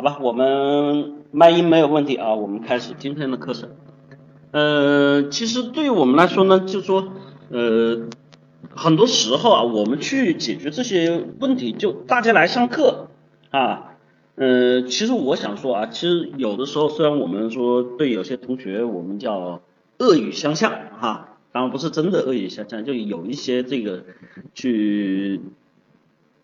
好吧，我们麦音没有问题啊，我们开始今天的课程。呃，其实对于我们来说呢，就说呃，很多时候啊，我们去解决这些问题，就大家来上课啊，呃，其实我想说啊，其实有的时候虽然我们说对有些同学我们叫恶语相向哈，当然不是真的恶语相向，就有一些这个去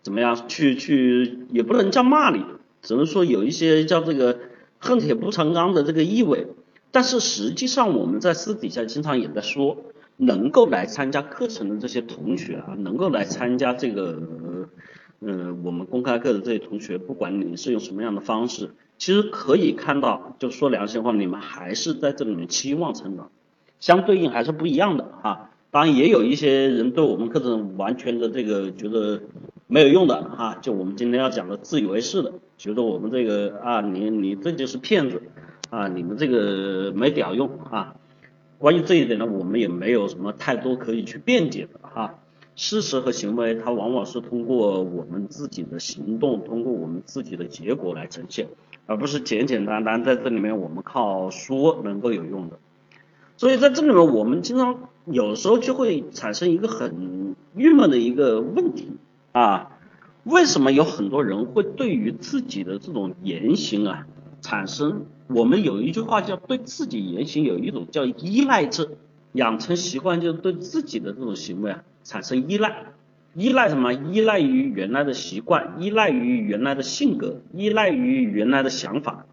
怎么样，去去也不能叫骂你。只能说有一些叫这个恨铁不成钢的这个意味，但是实际上我们在私底下经常也在说，能够来参加课程的这些同学啊，能够来参加这个呃我们公开课的这些同学，不管你是用什么样的方式，其实可以看到，就说良心话，你们还是在这里面期望成长，相对应还是不一样的哈。当然也有一些人对我们课程完全的这个觉得没有用的哈，就我们今天要讲的自以为是的。觉得我们这个啊，你你这就是骗子啊，你们这个没屌用啊。关于这一点呢，我们也没有什么太多可以去辩解的哈。事实和行为，它往往是通过我们自己的行动，通过我们自己的结果来呈现，而不是简简单单在这里面我们靠说能够有用的。所以在这里面，我们经常有时候就会产生一个很郁闷的一个问题啊。为什么有很多人会对于自己的这种言行啊产生？我们有一句话叫对自己言行有一种叫依赖症，养成习惯就是对自己的这种行为啊产生依赖。依赖什么？依赖于原来的习惯，依赖于原来的性格，依赖于原来的想法。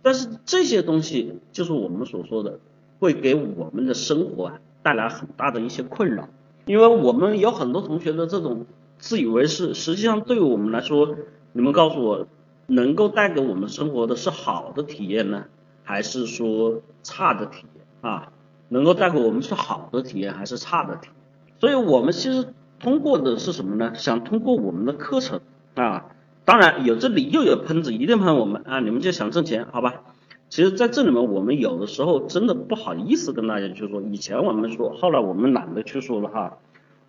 但是这些东西就是我们所说的，会给我们的生活啊带来很大的一些困扰，因为我们有很多同学的这种。自以为是，实际上对于我们来说，你们告诉我，能够带给我们生活的是好的体验呢，还是说差的体验啊？能够带给我们是好的体验还是差的体验？所以我们其实通过的是什么呢？想通过我们的课程啊，当然有这里又有喷子，一定喷我们啊！你们就想挣钱，好吧？其实在这里面，我们有的时候真的不好意思跟大家去说，以前我们说，后来我们懒得去说了哈。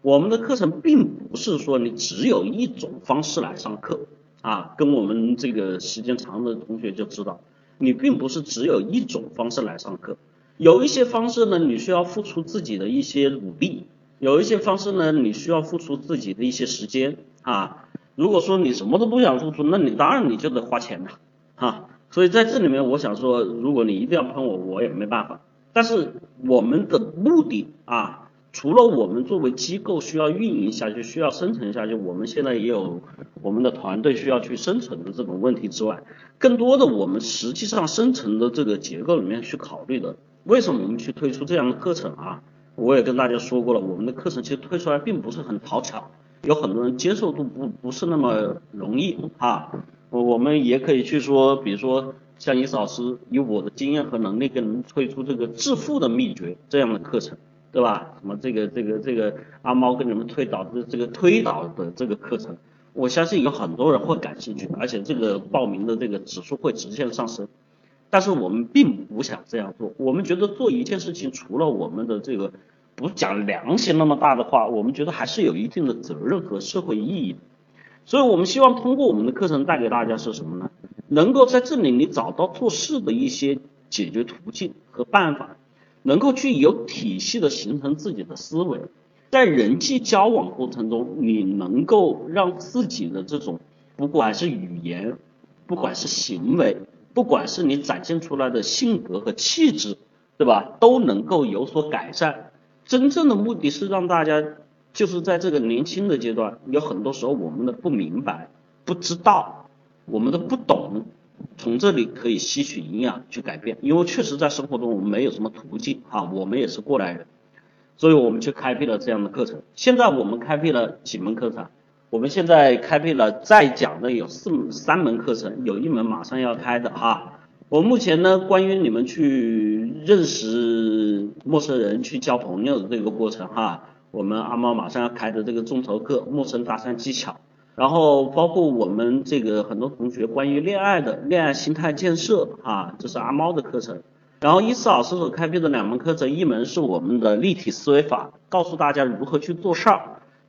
我们的课程并不是说你只有一种方式来上课啊，跟我们这个时间长的同学就知道，你并不是只有一种方式来上课，有一些方式呢，你需要付出自己的一些努力，有一些方式呢，你需要付出自己的一些时间啊。如果说你什么都不想付出，那你当然你就得花钱了哈。所以在这里面，我想说，如果你一定要喷我，我也没办法。但是我们的目的啊。除了我们作为机构需要运营下去、需要生存下去，我们现在也有我们的团队需要去生存的这种问题之外，更多的我们实际上生存的这个结构里面去考虑的，为什么我们去推出这样的课程啊？我也跟大家说过了，我们的课程其实推出来并不是很讨巧，有很多人接受度不不是那么容易啊。我们也可以去说，比如说像伊斯老师以我的经验和能力，给能推出这个致富的秘诀这样的课程。对吧？什么这个这个这个阿猫跟你们推导的这个推导的这个课程，我相信有很多人会感兴趣，而且这个报名的这个指数会直线上升。但是我们并不想这样做，我们觉得做一件事情，除了我们的这个不讲良心那么大的话，我们觉得还是有一定的责任和社会意义。所以我们希望通过我们的课程带给大家是什么呢？能够在这里你找到做事的一些解决途径和办法。能够去有体系的形成自己的思维，在人际交往过程中，你能够让自己的这种不管是语言，不管是行为，不管是你展现出来的性格和气质，对吧，都能够有所改善。真正的目的是让大家就是在这个年轻的阶段，有很多时候我们的不明白、不知道，我们的不懂。从这里可以吸取营养去改变，因为确实在生活中我们没有什么途径啊，我们也是过来人，所以我们去开辟了这样的课程。现在我们开辟了几门课程？我们现在开辟了在讲的有四三门课程，有一门马上要开的哈。我目前呢，关于你们去认识陌生人、去交朋友的这个过程哈，我们阿猫马上要开的这个众筹课，陌生搭讪技巧。然后包括我们这个很多同学关于恋爱的恋爱心态建设啊，这是阿猫的课程。然后伊思老师所开辟的两门课程，一门是我们的立体思维法，告诉大家如何去做事儿，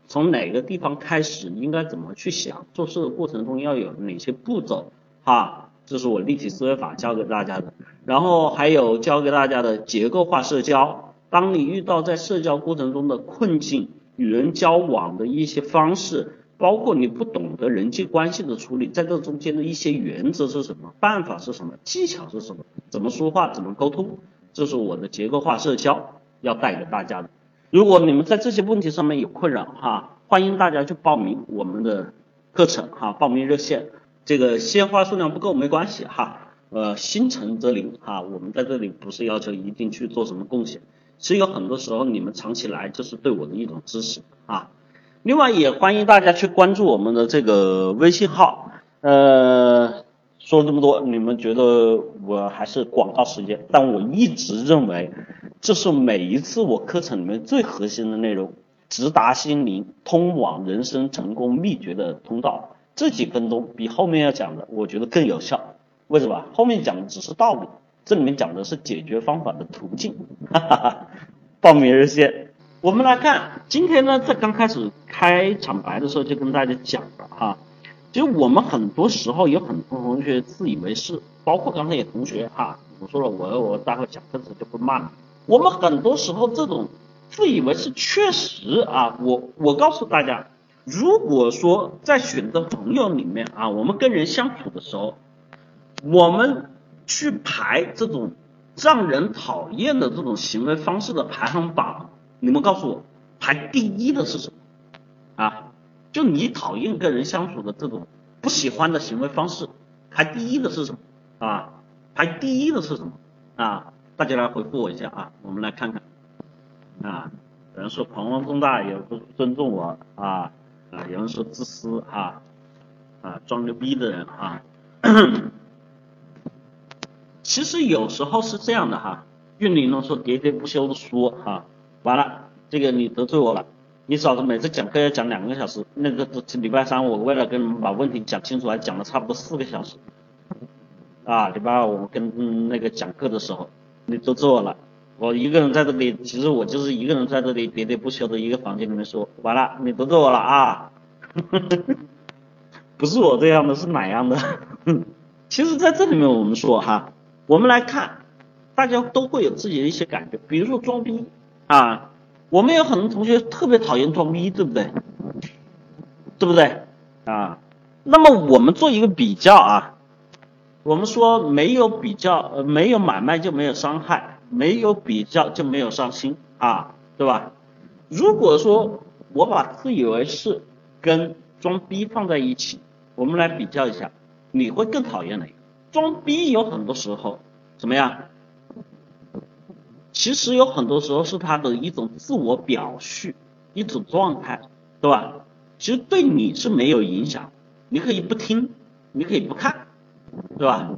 从哪个地方开始，应该怎么去想，做事的过程中要有哪些步骤啊。这是我立体思维法教给大家的。然后还有教给大家的结构化社交，当你遇到在社交过程中的困境，与人交往的一些方式，包括你不懂得人际关系的处理，在这中间的一些原则是什么，办法是什么，技巧是什么，怎么说话，怎么沟通，这是我的结构化社交要带给大家的。如果你们在这些问题上面有困扰哈，欢迎大家去报名我们的课程哈，报名热线，这个鲜花数量不够没关系哈，呃，心诚则灵哈，我们在这里不是要求一定去做什么贡献，其实有很多时候你们藏起来就是对我的一种支持啊。另外也欢迎大家去关注我们的这个微信号，呃，说了这么多，你们觉得我还是广告时间，但我一直认为。这是每一次我课程里面最核心的内容，直达心灵，通往人生成功秘诀的通道。这几分钟比后面要讲的，我觉得更有效。为什么？后面讲的只是道理，这里面讲的是解决方法的途径。哈哈哈。报名热线，我们来看，今天呢，在刚开始开场白的时候就跟大家讲了哈，其实我们很多时候有很多同学自以为是，包括刚才有同学哈，我说了，我我待会讲课时候就不骂了。我们很多时候这种自以为是，确实啊，我我告诉大家，如果说在选择朋友里面啊，我们跟人相处的时候，我们去排这种让人讨厌的这种行为方式的排行榜，你们告诉我，排第一的是什么？啊，就你讨厌跟人相处的这种不喜欢的行为方式，排第一的是什么？啊，排第一的是什么？啊？大家来回复我一下啊，我们来看看啊，有人说狂妄重大，也不尊重我啊啊，有人说自私啊啊，装牛逼的人啊，其实有时候是这样的哈，运林呢说喋喋不休的说哈，完了这个你得罪我了，你嫂子每次讲课要讲两个小时，那个礼拜三我为了跟你们把问题讲清楚，还讲了差不多四个小时。啊，礼拜二我们跟那个讲课的时候。你得罪我了，我一个人在这里，其实我就是一个人在这里喋喋不休的一个房间里面说，完了，你得罪我了啊，不是我这样的，是哪样的？其实在这里面我们说哈，我们来看，大家都会有自己的一些感觉，比如说装逼。啊，我们有很多同学特别讨厌装逼，对不对？对不对？啊，那么我们做一个比较啊。我们说没有比较，呃，没有买卖就没有伤害，没有比较就没有伤心啊，对吧？如果说我把自以为是跟装逼放在一起，我们来比较一下，你会更讨厌哪个？装逼有很多时候怎么样？其实有很多时候是他的一种自我表述，一种状态，对吧？其实对你是没有影响，你可以不听，你可以不看。对吧？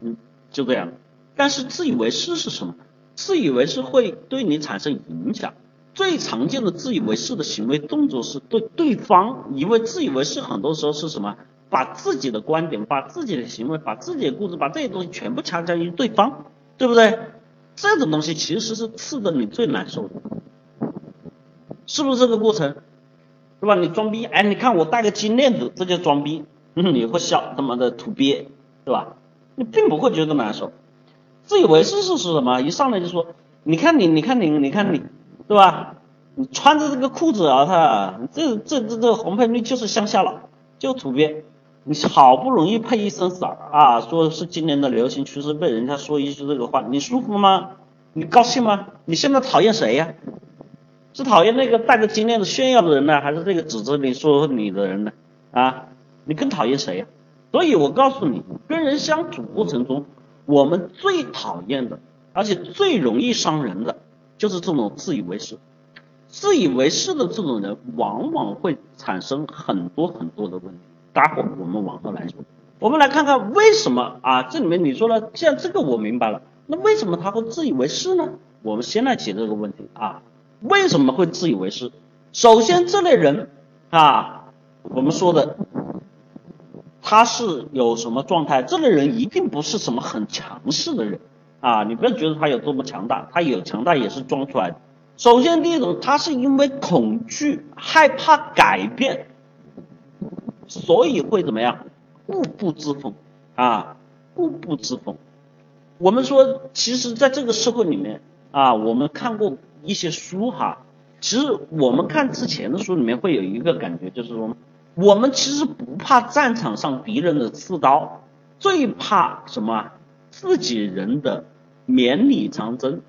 嗯，就这样。但是自以为是是什么？自以为是会对你产生影响。最常见的自以为是的行为动作是对对方，因为自以为是很多时候是什么？把自己的观点、把自己的行为、把自己的故事、把这些东西全部强加于对方，对不对？这种东西其实是刺的你最难受的，是不是这个过程？对吧？你装逼，哎，你看我戴个金链子，这叫装逼，你会笑，他妈的土鳖。对吧？你并不会觉得难受，自以为是是是什么？一上来就说，你看你，你看你，你看你，对吧？你穿着这个裤子啊，他这这这这红配绿就是乡下佬，就土鳖。你好不容易配一身色儿啊，说是今年的流行趋势，被人家说一句这个话，你舒服吗？你高兴吗？你现在讨厌谁呀？是讨厌那个戴着金链子炫耀的人呢，还是这个指着你说你的人呢？啊，你更讨厌谁呀？所以我告诉你，跟人相处过程中，我们最讨厌的，而且最容易伤人的，就是这种自以为是。自以为是的这种人，往往会产生很多很多的问题。待会我们往后来说，我们来看看为什么啊？这里面你说了，像这个我明白了，那为什么他会自以为是呢？我们先来解这个问题啊，为什么会自以为是？首先，这类人啊，我们说的。他是有什么状态？这类人一定不是什么很强势的人啊！你不要觉得他有多么强大，他有强大也是装出来的。首先，第一种，他是因为恐惧、害怕改变，所以会怎么样？固步自封啊！固步自封。我们说，其实在这个社会里面啊，我们看过一些书哈，其实我们看之前的书里面会有一个感觉，就是说，我们其实不怕战场上敌人的刺刀，最怕什么？自己人的绵里藏针，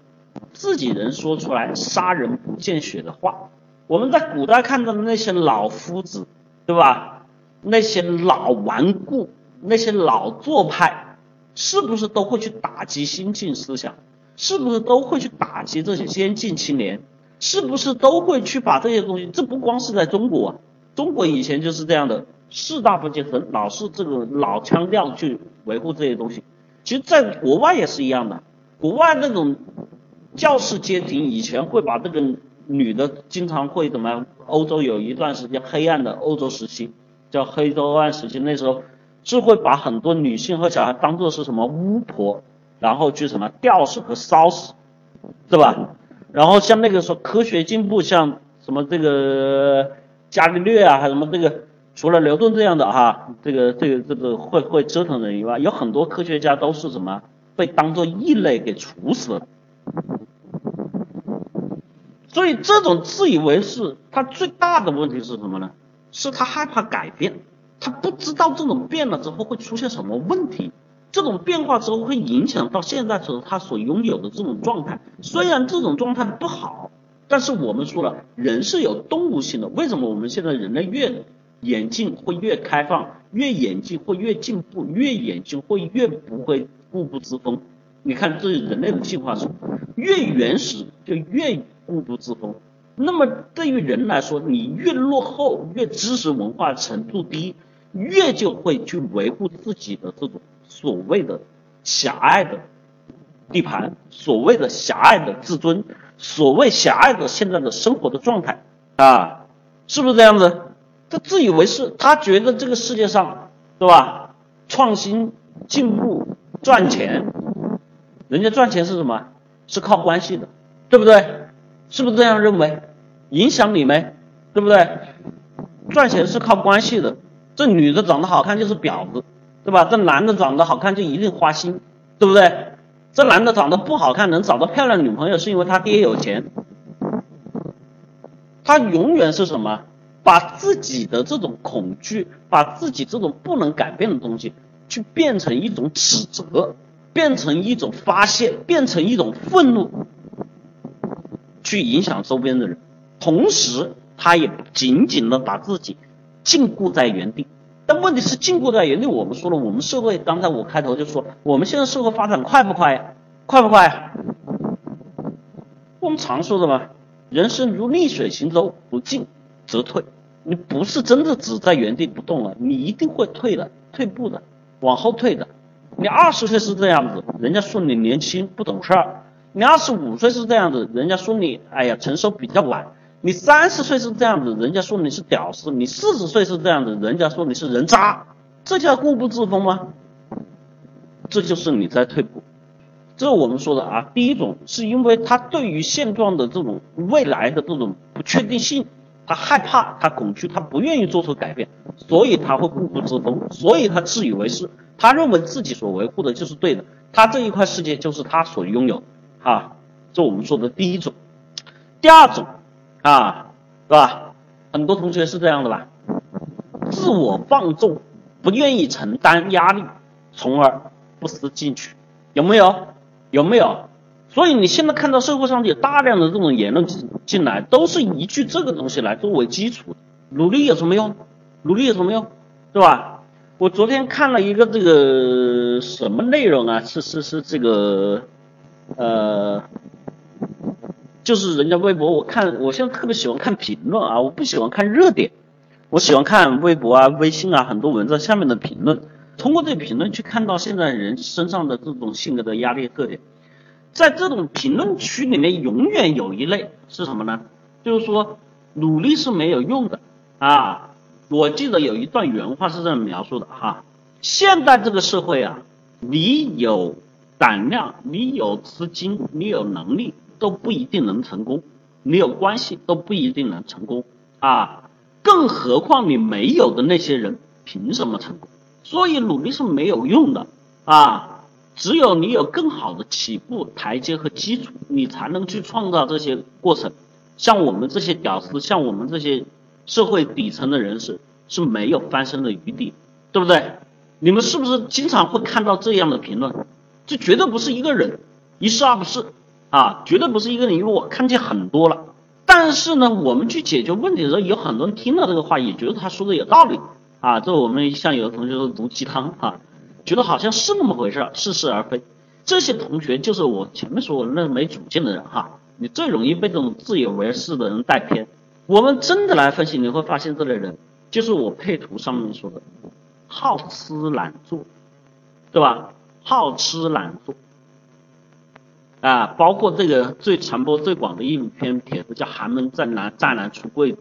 自己人说出来杀人不见血的话。我们在古代看到的那些老夫子，对吧？那些老顽固，那些老做派。是不是都会去打击新进思想？是不是都会去打击这些先进青年？是不是都会去把这些东西？这不光是在中国，啊，中国以前就是这样的，士大夫阶层老是这个老腔调去维护这些东西。其实，在国外也是一样的，国外那种教士阶庭以前会把这个女的经常会怎么样？欧洲有一段时间黑暗的欧洲时期，叫黑洲暗时期，那时候。是会把很多女性和小孩当做是什么巫婆，然后去什么吊死和烧死，对吧？然后像那个时候科学进步，像什么这个伽利略啊，还什么这个，除了牛顿这样的哈，这个这个这个会会折腾人以外，有很多科学家都是什么被当做异类给处死了。所以这种自以为是，他最大的问题是什么呢？是他害怕改变。他不知道这种变了之后会出现什么问题，这种变化之后会影响到现在时候他所拥有的这种状态。虽然这种状态不好，但是我们说了，人是有动物性的。为什么我们现在人类越眼镜会越开放，越眼镜会越进步，越眼镜会越不会固步自封？你看，这是人类的进化史，越原始就越固步自封。那么对于人来说，你越落后，越知识文化程度低。越就会去维护自己的这种所谓的狭隘的地盘，所谓的狭隘的自尊，所谓狭隘的现在的生活的状态啊，是不是这样子？他自以为是，他觉得这个世界上，对吧？创新、进步、赚钱，人家赚钱是什么？是靠关系的，对不对？是不是这样认为？影响你没？对不对？赚钱是靠关系的。这女的长得好看就是婊子，对吧？这男的长得好看就一定花心，对不对？这男的长得不好看能找到漂亮女朋友，是因为他爹有钱。他永远是什么？把自己的这种恐惧，把自己这种不能改变的东西，去变成一种指责，变成一种发泄，变成一种愤怒，去影响周边的人。同时，他也紧紧的把自己。禁锢在原地，但问题是禁锢在原地。我们说了，我们社会刚才我开头就说，我们现在社会发展快不快呀？快不快？我们常说的嘛，人生如逆水行舟，不进则退。你不是真的只在原地不动了，你一定会退的，退步的，往后退的。你二十岁是这样子，人家说你年轻不懂事儿；你二十五岁是这样子，人家说你哎呀成熟比较晚。你三十岁是这样子，人家说你是屌丝；你四十岁是这样子，人家说你是人渣，这叫固步自封吗？这就是你在退步。这我们说的啊，第一种是因为他对于现状的这种未来的这种不确定性，他害怕，他恐惧，他不愿意做出改变，所以他会固步自封，所以他自以为是，他认为自己所维护的就是对的，他这一块世界就是他所拥有，啊，这我们说的第一种。第二种。啊，是吧？很多同学是这样的吧？自我放纵，不愿意承担压力，从而不思进取，有没有？有没有？所以你现在看到社会上有大量的这种言论进进来，都是依据这个东西来作为基础。努力有什么用？努力有什么用？是吧？我昨天看了一个这个什么内容啊？是是是这个，呃。就是人家微博，我看我现在特别喜欢看评论啊，我不喜欢看热点，我喜欢看微博啊、微信啊很多文章下面的评论，通过这评论去看到现在人身上的这种性格的压力特点，在这种评论区里面，永远有一类是什么呢？就是说努力是没有用的啊！我记得有一段原话是这样描述的哈：现在这个社会啊，你有胆量，你有资金，你有能力。都不一定能成功，你有关系都不一定能成功啊！更何况你没有的那些人凭什么成功？所以努力是没有用的啊！只有你有更好的起步台阶和基础，你才能去创造这些过程。像我们这些屌丝，像我们这些社会底层的人士是没有翻身的余地，对不对？你们是不是经常会看到这样的评论？这绝对不是一个人，一是二不是啊，绝对不是一个人，因为我看见很多了。但是呢，我们去解决问题的时候，有很多人听到这个话也觉得他说的有道理啊。这我们像有的同学说毒鸡汤啊，觉得好像是那么回事，似是而非。这些同学就是我前面说的那没主见的人哈。你最容易被这种自以为是的人带偏。我们真的来分析，你会发现这类人就是我配图上面说的好吃懒做，对吧？好吃懒做啊，包括这个最传播最广的一篇帖子叫“寒门再难再难出贵子”。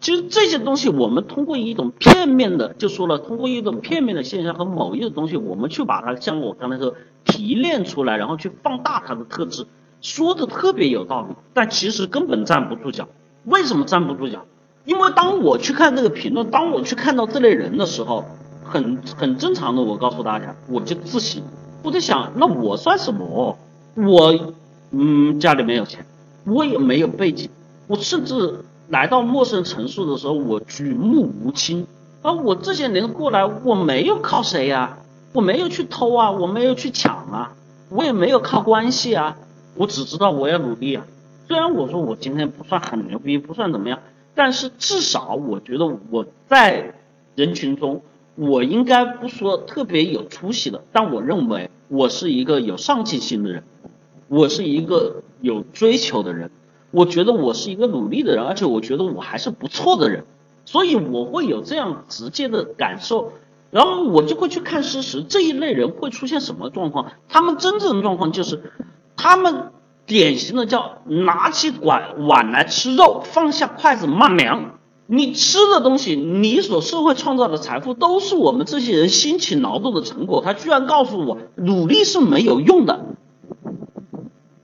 其实这些东西，我们通过一种片面的，就说了，通过一种片面的现象和某一种东西，我们去把它像我刚才说提炼出来，然后去放大它的特质。说的特别有道理，但其实根本站不住脚。为什么站不住脚？因为当我去看这个评论，当我去看到这类人的时候，很很正常的。我告诉大家，我就自省，我在想，那我算什么？我嗯，家里没有钱，我也没有背景，我甚至来到陌生城市的时候，我举目无亲。而我这些年过来，我没有靠谁呀？我没有去偷啊，我没有去抢啊，我也没有靠关系啊。我只知道我要努力啊！虽然我说我今天不算很牛逼，不算怎么样，但是至少我觉得我在人群中，我应该不说特别有出息的，但我认为我是一个有上进心的人，我是一个有追求的人，我觉得我是一个努力的人，而且我觉得我还是不错的人，所以我会有这样直接的感受，然后我就会去看事实，这一类人会出现什么状况？他们真正的状况就是。他们典型的叫拿起碗碗来吃肉，放下筷子骂娘。你吃的东西，你所社会创造的财富，都是我们这些人辛勤劳动的成果。他居然告诉我，努力是没有用的。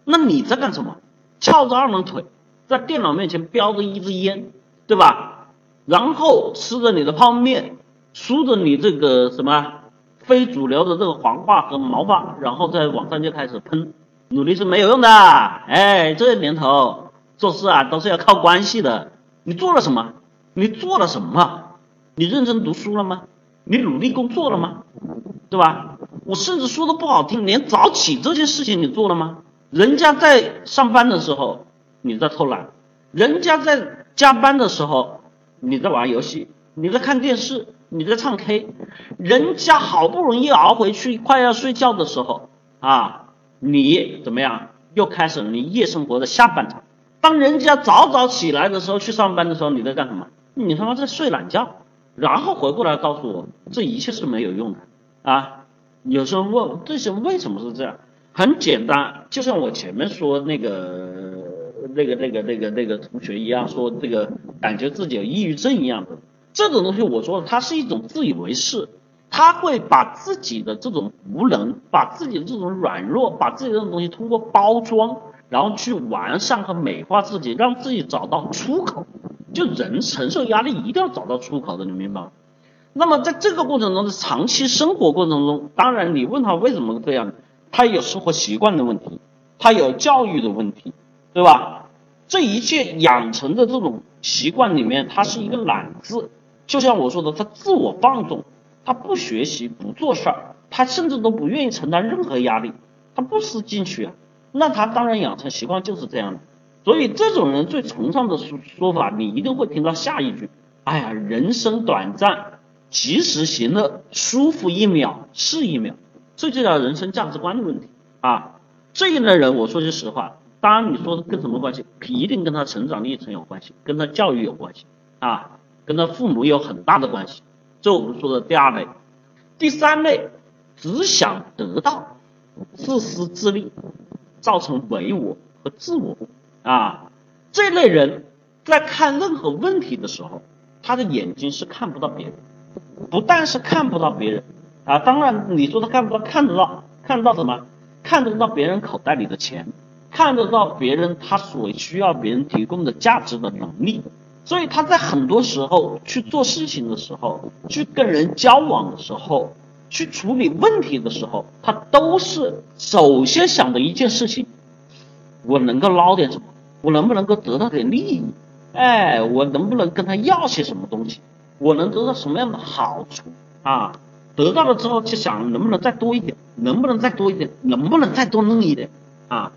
那你在干什么？翘着二郎腿，在电脑面前叼着一支烟，对吧？然后吃着你的泡面，梳着你这个什么非主流的这个黄发和毛发，然后在网上就开始喷。努力是没有用的，哎，这年头做事啊都是要靠关系的。你做了什么？你做了什么？你认真读书了吗？你努力工作了吗？对吧？我甚至说的不好听，连早起这件事情你做了吗？人家在上班的时候你在偷懒，人家在加班的时候你在玩游戏，你在看电视，你在唱 K，人家好不容易熬回去快要睡觉的时候啊。你怎么样？又开始了你夜生活的下半场。当人家早早起来的时候，去上班的时候，你在干什么？你他妈在睡懒觉。然后回过来告诉我，这一切是没有用的啊！有时候问这些为什么是这样？很简单，就像我前面说那个、那个、那个、那个、那个同学一样，说这个感觉自己有抑郁症一样的这种东西，我说它是一种自以为是。他会把自己的这种无能，把自己的这种软弱，把自己的这种东西通过包装，然后去完善和美化自己，让自己找到出口。就人承受压力一定要找到出口的，你明白吗？那么在这个过程中的长期生活过程中，当然你问他为什么这样，他有生活习惯的问题，他有教育的问题，对吧？这一切养成的这种习惯里面，他是一个懒字，就像我说的，他自我放纵。他不学习不做事儿，他甚至都不愿意承担任何压力，他不思进取啊，那他当然养成习惯就是这样的。所以这种人最崇尚的说说法，你一定会听到下一句：哎呀，人生短暂，及时行乐，舒服一秒是一秒，这就叫人生价值观的问题。啊。这一类人，我说句实话，当然你说跟什么关系，一定跟他成长历程有关系，跟他教育有关系。啊，跟他父母有很大的关系。这我们说的第二类，第三类只想得到，自私自利，造成唯我和自我啊。这类人在看任何问题的时候，他的眼睛是看不到别人，不但是看不到别人啊，当然你说他看不到，看得到，看得到什么？看得到别人口袋里的钱，看得到别人他所需要别人提供的价值的能力。所以他在很多时候去做事情的时候，去跟人交往的时候，去处理问题的时候，他都是首先想的一件事情：我能够捞点什么？我能不能够得到点利益？哎，我能不能跟他要些什么东西？我能得到什么样的好处啊？得到了之后，就想能不能再多一点？能不能再多一点？能不能再多弄一点？啊，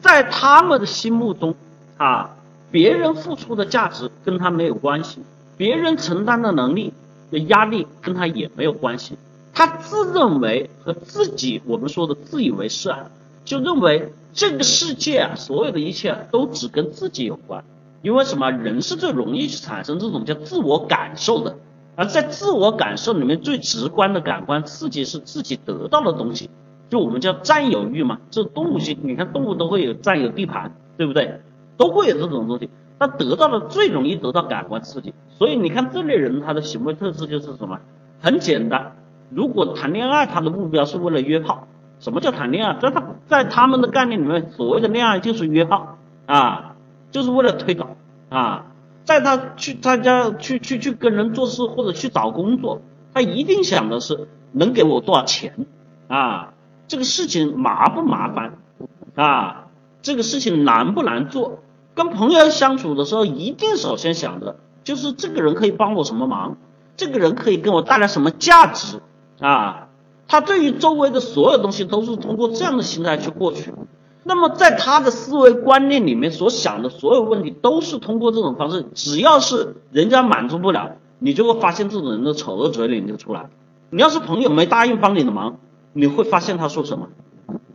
在他们的心目中啊，别人付出的价值跟他没有关系，别人承担的能力的压力跟他也没有关系。他自认为和自己，我们说的自以为是啊，就认为这个世界啊，所有的一切都只跟自己有关。因为什么？人是最容易去产生这种叫自我感受的，而在自我感受里面，最直观的感官刺激是自己得到的东西，就我们叫占有欲嘛。这动物性，你看动物都会有占有地盘，对不对？都会有这种东西。他得到的最容易得到感官刺激，所以你看这类人他的行为特质就是什么？很简单，如果谈恋爱，他的目标是为了约炮。什么叫谈恋爱？在他，在他们的概念里面，所谓的恋爱就是约炮啊。就是为了推导啊，在他去参加去去去跟人做事或者去找工作，他一定想的是能给我多少钱啊，这个事情麻不麻烦啊，这个事情难不难做？跟朋友相处的时候，一定首先想的就是这个人可以帮我什么忙，这个人可以给我带来什么价值啊？他对于周围的所有东西都是通过这样的心态去获取。那么在他的思维观念里面所想的所有问题都是通过这种方式，只要是人家满足不了，你就会发现这种人的丑恶嘴脸就出来。你要是朋友没答应帮你的忙，你会发现他说什么？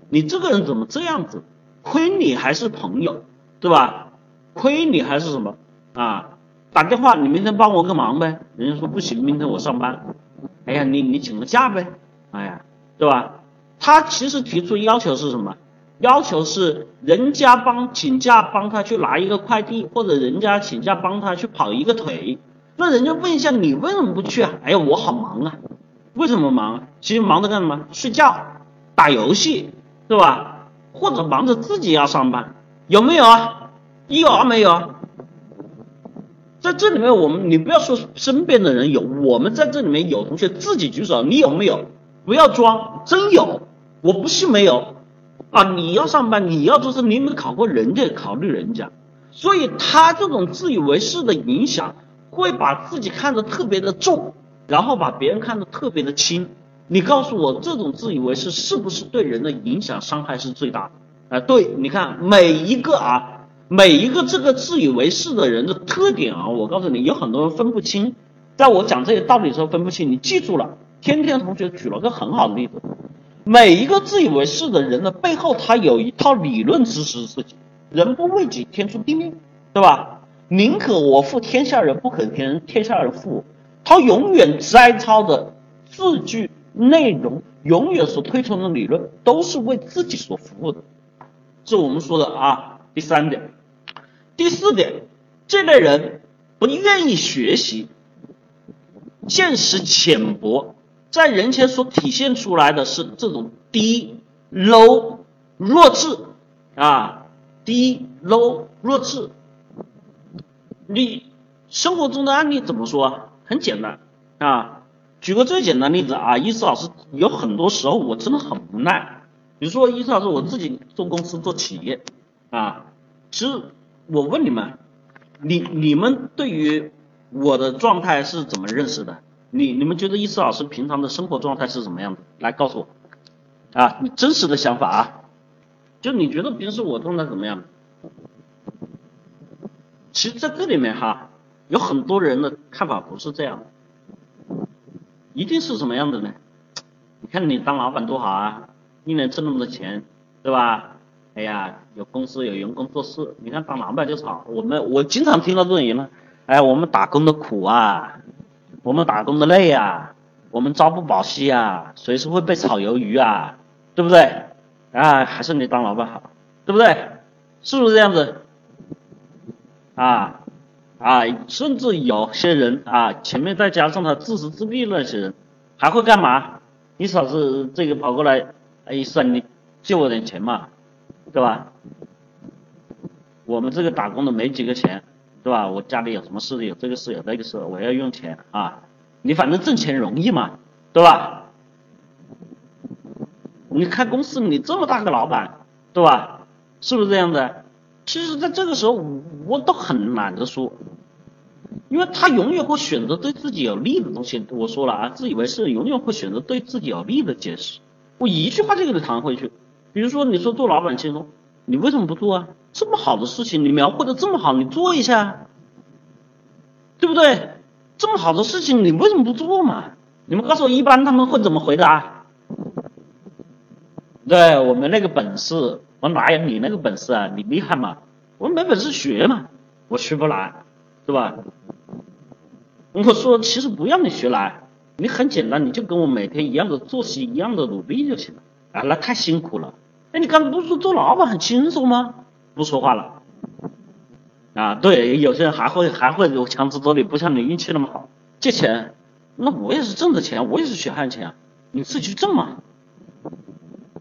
你这个人怎么这样子？亏你还是朋友，对吧？亏你还是什么啊？打电话，你明天帮我个忙呗？人家说不行，明天我上班。哎呀，你你请个假呗？哎呀，对吧？他其实提出要求是什么？要求是人家帮请假帮他去拿一个快递，或者人家请假帮他去跑一个腿，那人家问一下你为什么不去啊？哎呀，我好忙啊！为什么忙？其实忙着干什么？睡觉、打游戏，是吧？或者忙着自己要上班，有没有啊？有啊没有啊？在这里面，我们你不要说身边的人有，我们在这里面有同学自己举手，你有没有？不要装，真有，我不信没有。啊，你要上班，你要做事，你没考过人家，考虑人家，所以他这种自以为是的影响，会把自己看得特别的重，然后把别人看得特别的轻。你告诉我，这种自以为是是不是对人的影响伤害是最大的？啊，对，你看每一个啊，每一个这个自以为是的人的特点啊，我告诉你，有很多人分不清，在我讲这些道理的时候分不清，你记住了，天天同学举了个很好的例子。每一个自以为是的人的背后，他有一套理论支持自己。人不为己，天诛地灭，对吧？宁可我负天下人，不可天天下人负我。他永远摘抄的字句内容，永远所推崇的理论，都是为自己所服务的。是我们说的啊。第三点，第四点，这类人不愿意学习，见识浅薄。在人前所体现出来的是这种低、low、弱智啊，低、low、弱智。你生活中的案例怎么说？很简单啊，举个最简单例子啊，伊思老师有很多时候我真的很无奈。比如说伊思老师我自己做公司做企业啊，其实我问你们，你你们对于我的状态是怎么认识的？你你们觉得伊思老师平常的生活状态是什么样的？来告诉我，啊，你真实的想法啊，就你觉得平时我状态怎么样？其实在这里面哈，有很多人的看法不是这样的，一定是什么样的呢？你看你当老板多好啊，一年挣那么多钱，对吧？哎呀，有公司有员工做事，你看当老板就是好。我们我经常听到这种言论，哎，我们打工的苦啊。我们打工的累啊，我们朝不保夕啊，随时会被炒鱿鱼啊，对不对？啊，还是你当老板好，对不对？是不是这样子？啊啊，甚至有些人啊，前面再加上他自私自利那些人，还会干嘛？你嫂子这个跑过来，哎，算你借我点钱嘛，对吧？我们这个打工的没几个钱。对吧？我家里有什么事，有这个事，有那个事，我要用钱啊！你反正挣钱容易嘛，对吧？你开公司，你这么大个老板，对吧？是不是这样的？其实，在这个时候，我都很懒得说，因为他永远会选择对自己有利的东西。我说了啊，自以为是，永远会选择对自己有利的解释。我一句话就给他弹回去。比如说，你说做老板轻松，你为什么不做啊？这么好的事情，你描绘的这么好，你做一下，对不对？这么好的事情，你为什么不做嘛？你们告诉我，一般他们会怎么回答？对我没那个本事。我哪有你那个本事啊？你厉害嘛？我没本事学嘛，我学不来，对吧？我说其实不要你学来，你很简单，你就跟我每天一样的作息，一样的努力就行了啊。那太辛苦了。哎，你刚才不是说做老板很轻松吗？不说话了。啊，对，有些人还会还会有强词夺理，不像你运气那么好。借钱，那我也是挣的钱，我也是血汗钱，你自己去挣嘛。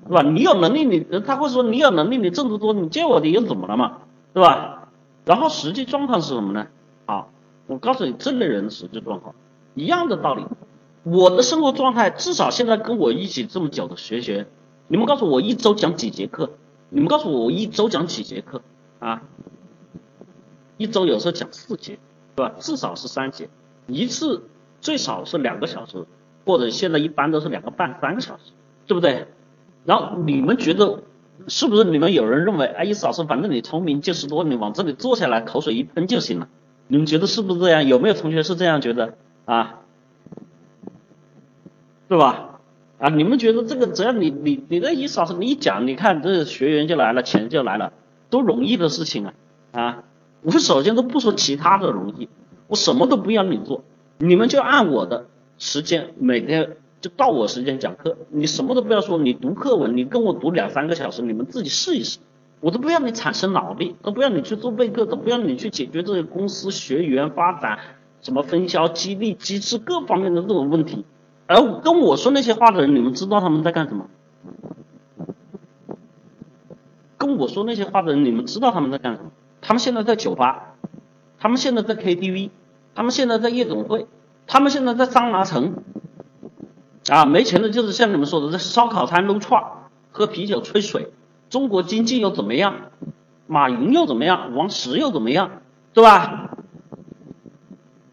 是吧？你有能力，你他会说你有能力，你挣得多，你借我的又怎么了嘛？对吧？然后实际状况是什么呢？好，我告诉你这类人的实际状况，一样的道理。我的生活状态至少现在跟我一起这么久的学学，你们告诉我一周讲几节课？你们告诉我我一周讲几节课啊？一周有时候讲四节，对吧？至少是三节，一次最少是两个小时，或者现在一般都是两个半三个小时，对不对？然后你们觉得是不是你们有人认为，哎，意思老师，反正你聪明见识多，你往这里坐下来，口水一喷就行了？你们觉得是不是这样？有没有同学是这样觉得啊？对吧？啊，你们觉得这个只要你你你的意思老师你一讲，你看这学员就来了，钱就来了，多容易的事情啊啊！我首先都不说其他的容易，我什么都不要你做，你们就按我的时间每天。就到我时间讲课，你什么都不要说，你读课文，你跟我读两三个小时，你们自己试一试，我都不要你产生脑力，都不要你去做备课，都不要你去解决这些公司学员发展、什么分销、激励机制各方面的这种问题。而跟我说那些话的人，你们知道他们在干什么？跟我说那些话的人，你们知道他们在干什么？他们现在在酒吧，他们现在在 KTV，他们现在在夜总会，他们现在在桑拿城。啊，没钱的就是像你们说的，在烧烤摊撸串，喝啤酒吹水。中国经济又怎么样？马云又怎么样？王石又怎么样？对吧？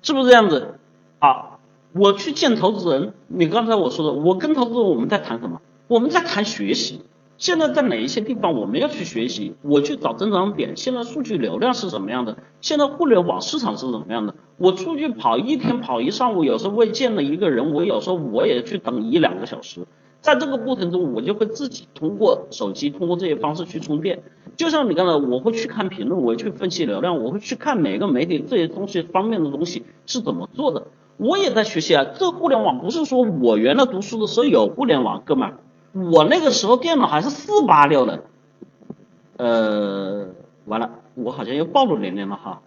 是不是这样子？好，我去见投资人。你刚才我说的，我跟投资人我们在谈什么？我们在谈学习。现在在哪一些地方我们要去学习？我去找增长点。现在数据流量是什么样的？现在互联网市场是怎么样的？我出去跑一天跑一上午，有时候会见了一个人，我有时候我也去等一两个小时。在这个过程中，我就会自己通过手机，通过这些方式去充电。就像你刚才，我会去看评论，我会去分析流量，我会去看每个媒体这些东西方面的东西是怎么做的。我也在学习啊。这互联网不是说我原来读书的时候有互联网，哥们。我那个时候电脑还是四八六的，呃，完了，我好像又暴露年龄了哈，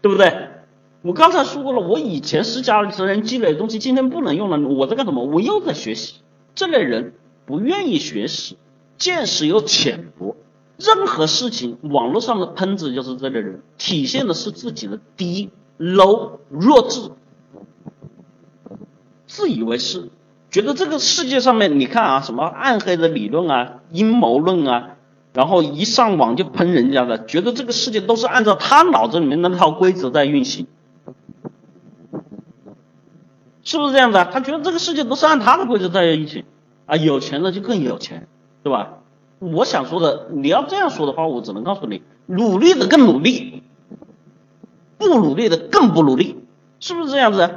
对不对？我刚才说过了，我以前是家里人积累的东西，今天不能用了，我在干什么？我又在学习。这类人不愿意学习，见识又浅薄，任何事情网络上的喷子就是这类人，体现的是自己的低、low、弱智，自以为是。觉得这个世界上面，你看啊，什么暗黑的理论啊、阴谋论啊，然后一上网就喷人家的，觉得这个世界都是按照他脑子里面那套规则在运行，是不是这样子啊？他觉得这个世界都是按他的规则在运行啊，有钱的就更有钱，对吧？我想说的，你要这样说的话，我只能告诉你，努力的更努力，不努力的更不努力，是不是这样子？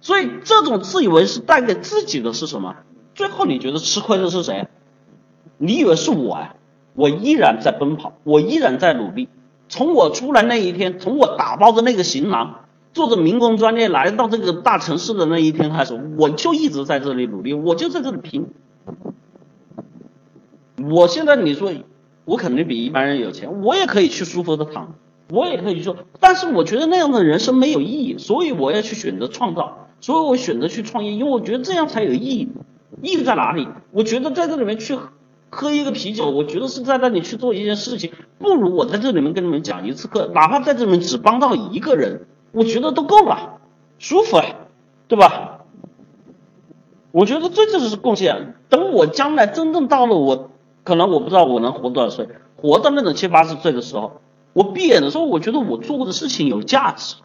所以这种自以为是带给自己的是什么？最后你觉得吃亏的是谁？你以为是我啊？我依然在奔跑，我依然在努力。从我出来那一天，从我打包着那个行囊，坐着民工专列来到这个大城市的那一天开始，我就一直在这里努力，我就在这里拼。我现在你说我肯定比一般人有钱，我也可以去舒服的躺，我也可以说，但是我觉得那样的人生没有意义，所以我要去选择创造。所以我选择去创业，因为我觉得这样才有意义。意义在哪里？我觉得在这里面去喝一个啤酒，我觉得是在那里去做一件事情，不如我在这里面跟你们讲一次课，哪怕在这里面只帮到一个人，我觉得都够了，舒服啊，对吧？我觉得这就是贡献。等我将来真正到了我，可能我不知道我能活多少岁，活到那种七八十岁的时候，我闭眼的时候，我觉得我做过的事情有价值，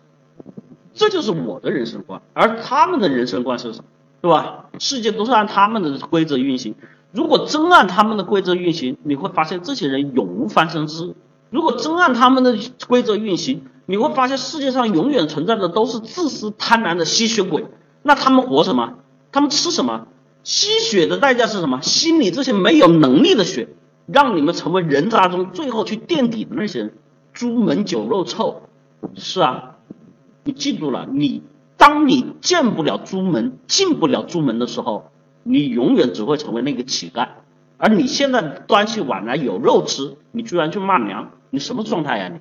这就是我的人生观。而他们的人生观是什么？对吧？世界都是按他们的规则运行。如果真按他们的规则运行，你会发现这些人永无翻身之日。如果真按他们的规则运行，你会发现世界上永远存在的都是自私贪婪的吸血鬼。那他们活什么？他们吃什么？吸血的代价是什么？吸你这些没有能力的血，让你们成为人渣中最后去垫底的那些人。朱门酒肉臭，是啊，你记住了，你当你见不了朱门，进不了朱门的时候。你永远只会成为那个乞丐，而你现在端起碗来有肉吃，你居然去骂娘，你什么状态呀你？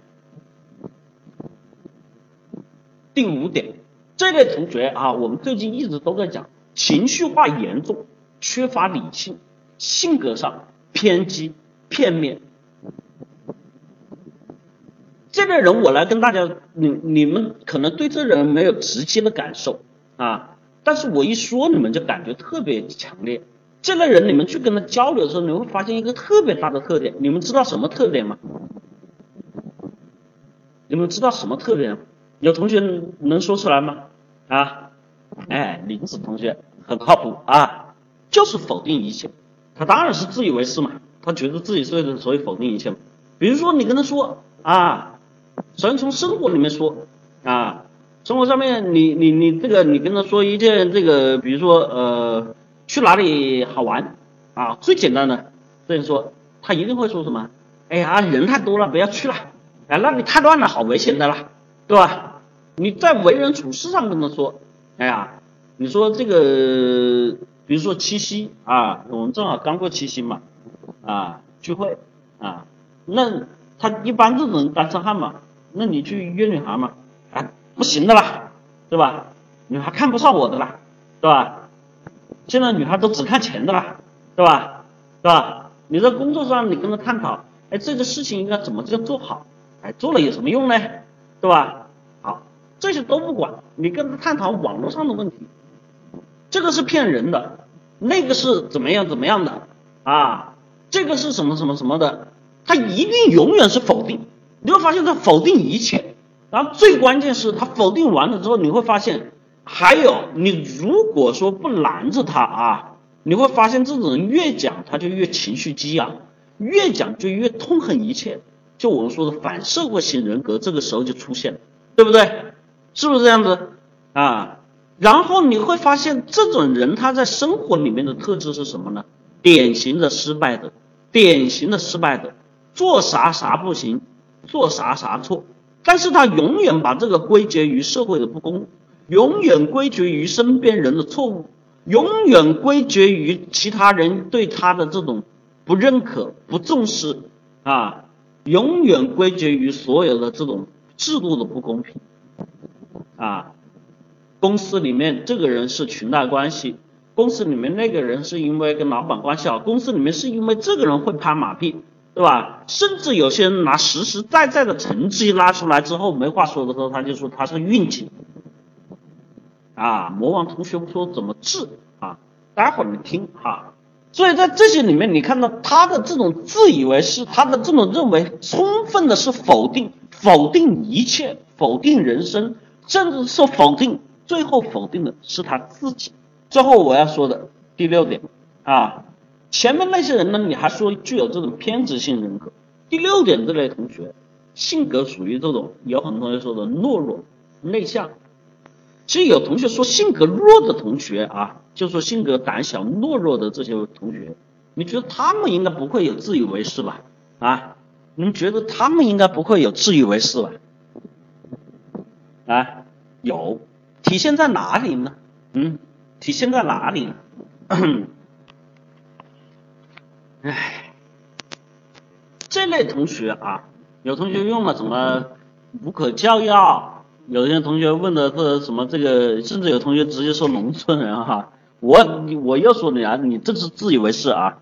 第五点，这类同学啊，我们最近一直都在讲，情绪化严重，缺乏理性，性格上偏激片面。这类人我来跟大家，你你们可能对这人没有直接的感受啊。但是我一说，你们就感觉特别强烈。这类人，你们去跟他交流的时候，你会发现一个特别大的特点。你们知道什么特点吗？你们知道什么特点？有同学能说出来吗？啊？哎，林子同学很靠谱啊，就是否定一切。他当然是自以为是嘛，他觉得自己是对的所以否定一切嘛。比如说你跟他说啊，首先从生活里面说啊。生活上面，你你你这个，你跟他说一件这个，比如说呃，去哪里好玩啊？最简单的，这样说，他一定会说什么？哎呀，人太多了，不要去了。哎，那里太乱了，好危险的了，对吧？你在为人处事上跟他说，哎呀，你说这个，比如说七夕啊，我们正好刚过七夕嘛，啊，聚会啊，那他一般这种单身汉嘛，那你去约女孩嘛，啊。不行的啦，对吧？女孩看不上我的啦，对吧？现在女孩都只看钱的啦，对吧？对吧？你在工作上你跟他探讨，哎，这个事情应该怎么就做好？哎，做了有什么用呢？对吧？好，这些都不管，你跟他探讨网络上的问题，这个是骗人的，那个是怎么样怎么样的啊？这个是什么什么什么的？他一定永远是否定，你会发现他否定一切。然后最关键是他否定完了之后，你会发现，还有你如果说不拦着他啊，你会发现这种人越讲他就越情绪激昂，越讲就越痛恨一切，就我们说的反社会型人格，这个时候就出现了，对不对？是不是这样子啊？然后你会发现这种人他在生活里面的特质是什么呢？典型的失败的，典型的失败的，做啥啥不行，做啥啥错。但是他永远把这个归结于社会的不公，永远归结于身边人的错误，永远归结于其他人对他的这种不认可、不重视啊，永远归结于所有的这种制度的不公平啊。公司里面这个人是裙带关系，公司里面那个人是因为跟老板关系好，公司里面是因为这个人会拍马屁。对吧？甚至有些人拿实实在在的成绩拉出来之后，没话说的时候，他就说他是运气。啊，魔王同学说怎么治啊？待会儿你听哈。所以在这些里面，你看到他的这种自以为是，他的这种认为，充分的是否定，否定一切，否定人生，甚至是否定，最后否定的是他自己。最后我要说的第六点啊。前面那些人呢？你还说具有这种偏执性人格。第六点，这类同学性格属于这种，有很多同学说的懦弱、内向。其实有同学说性格弱的同学啊，就说性格胆小、懦弱的这些同学，你觉得他们应该不会有自以为是吧？啊，你们觉得他们应该不会有自以为是吧？啊，有，体现在哪里呢？嗯，体现在哪里呢？唉，这类同学啊，有同学用了什么无可救药，有些同学问的是什么这个，甚至有同学直接说农村人哈，我我又说你啊，你这是自以为是啊，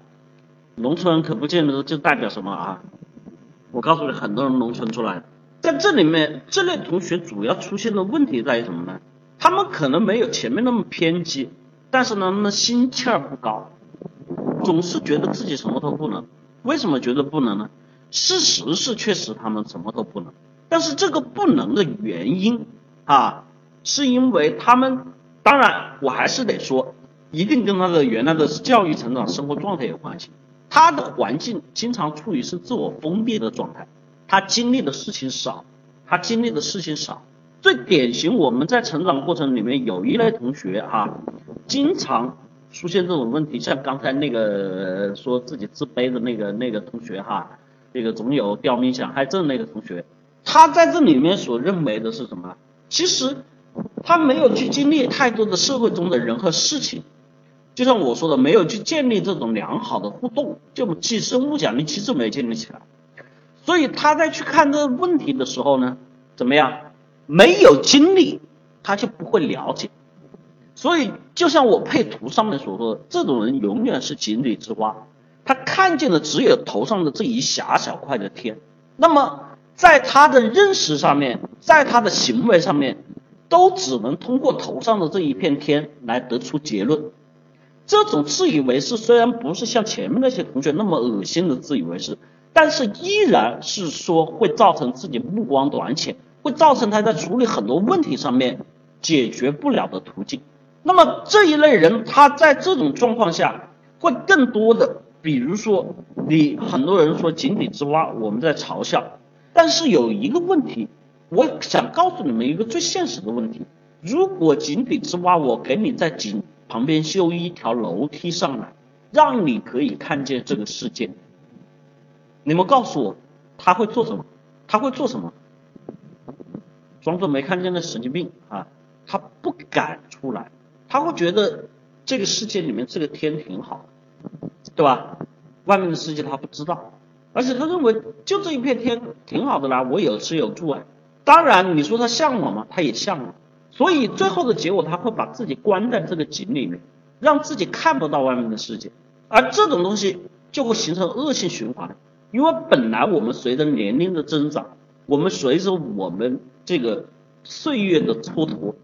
农村人可不见得就代表什么啊，我告诉你，很多人农村出来的，在这里面这类同学主要出现的问题在于什么呢？他们可能没有前面那么偏激，但是呢，他们心气儿不高，总是觉得自己什么都不能。为什么觉得不能呢？事实是确实他们什么都不能，但是这个不能的原因啊，是因为他们，当然我还是得说，一定跟他的原来的教育成长、生活状态有关系。他的环境经常处于是自我封闭的状态，他经历的事情少，他经历的事情少。最典型，我们在成长过程里面有一类同学哈，经常出现这种问题，像刚才那个说自己自卑的那个那个同学哈，那个总有刁民想害朕那个同学，他在这里面所认为的是什么？其实他没有去经历太多的社会中的人和事情，就像我说的，没有去建立这种良好的互动，就既生物奖励机制没有建立起来，所以他在去看这个问题的时候呢，怎么样？没有经历，他就不会了解。所以，就像我配图上面所说的，这种人永远是井底之蛙，他看见的只有头上的这一狭小块的天。那么，在他的认识上面，在他的行为上面，都只能通过头上的这一片天来得出结论。这种自以为是，虽然不是像前面那些同学那么恶心的自以为是，但是依然是说会造成自己目光短浅。会造成他在处理很多问题上面解决不了的途径。那么这一类人，他在这种状况下会更多的，比如说你很多人说井底之蛙，我们在嘲笑，但是有一个问题，我想告诉你们一个最现实的问题：如果井底之蛙，我给你在井旁边修一条楼梯上来，让你可以看见这个世界，你们告诉我他会做什么？他会做什么？装作没看见的神经病啊！他不敢出来，他会觉得这个世界里面这个天挺好，对吧？外面的世界他不知道，而且他认为就这一片天挺好的啦，我有吃有住啊。当然你说他向往吗？他也向往，所以最后的结果他会把自己关在这个井里面，让自己看不到外面的世界，而这种东西就会形成恶性循环，因为本来我们随着年龄的增长。我们随着我们这个岁月的蹉跎，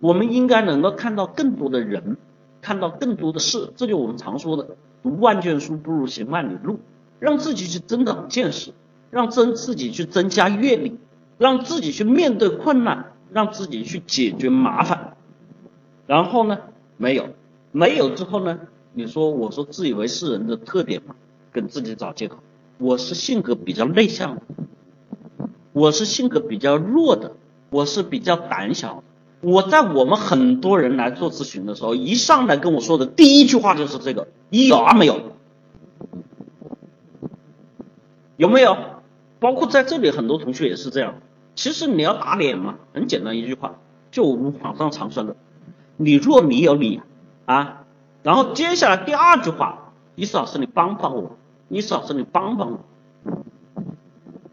我们应该能够看到更多的人，看到更多的事。这就我们常说的“读万卷书不如行万里路”，让自己去增长见识，让增自己去增加阅历，让自己去面对困难，让自己去解决麻烦。然后呢，没有，没有之后呢？你说我说自以为是人的特点嘛，跟自己找借口。我是性格比较内向的。我是性格比较弱的，我是比较胆小的。我在我们很多人来做咨询的时候，一上来跟我说的第一句话就是这个：一有二没有，有没有？包括在这里很多同学也是这样。其实你要打脸嘛，很简单一句话，就我们网上常说的：你弱你有理啊。然后接下来第二句话，意思老师你帮帮我，意思老师你帮帮我，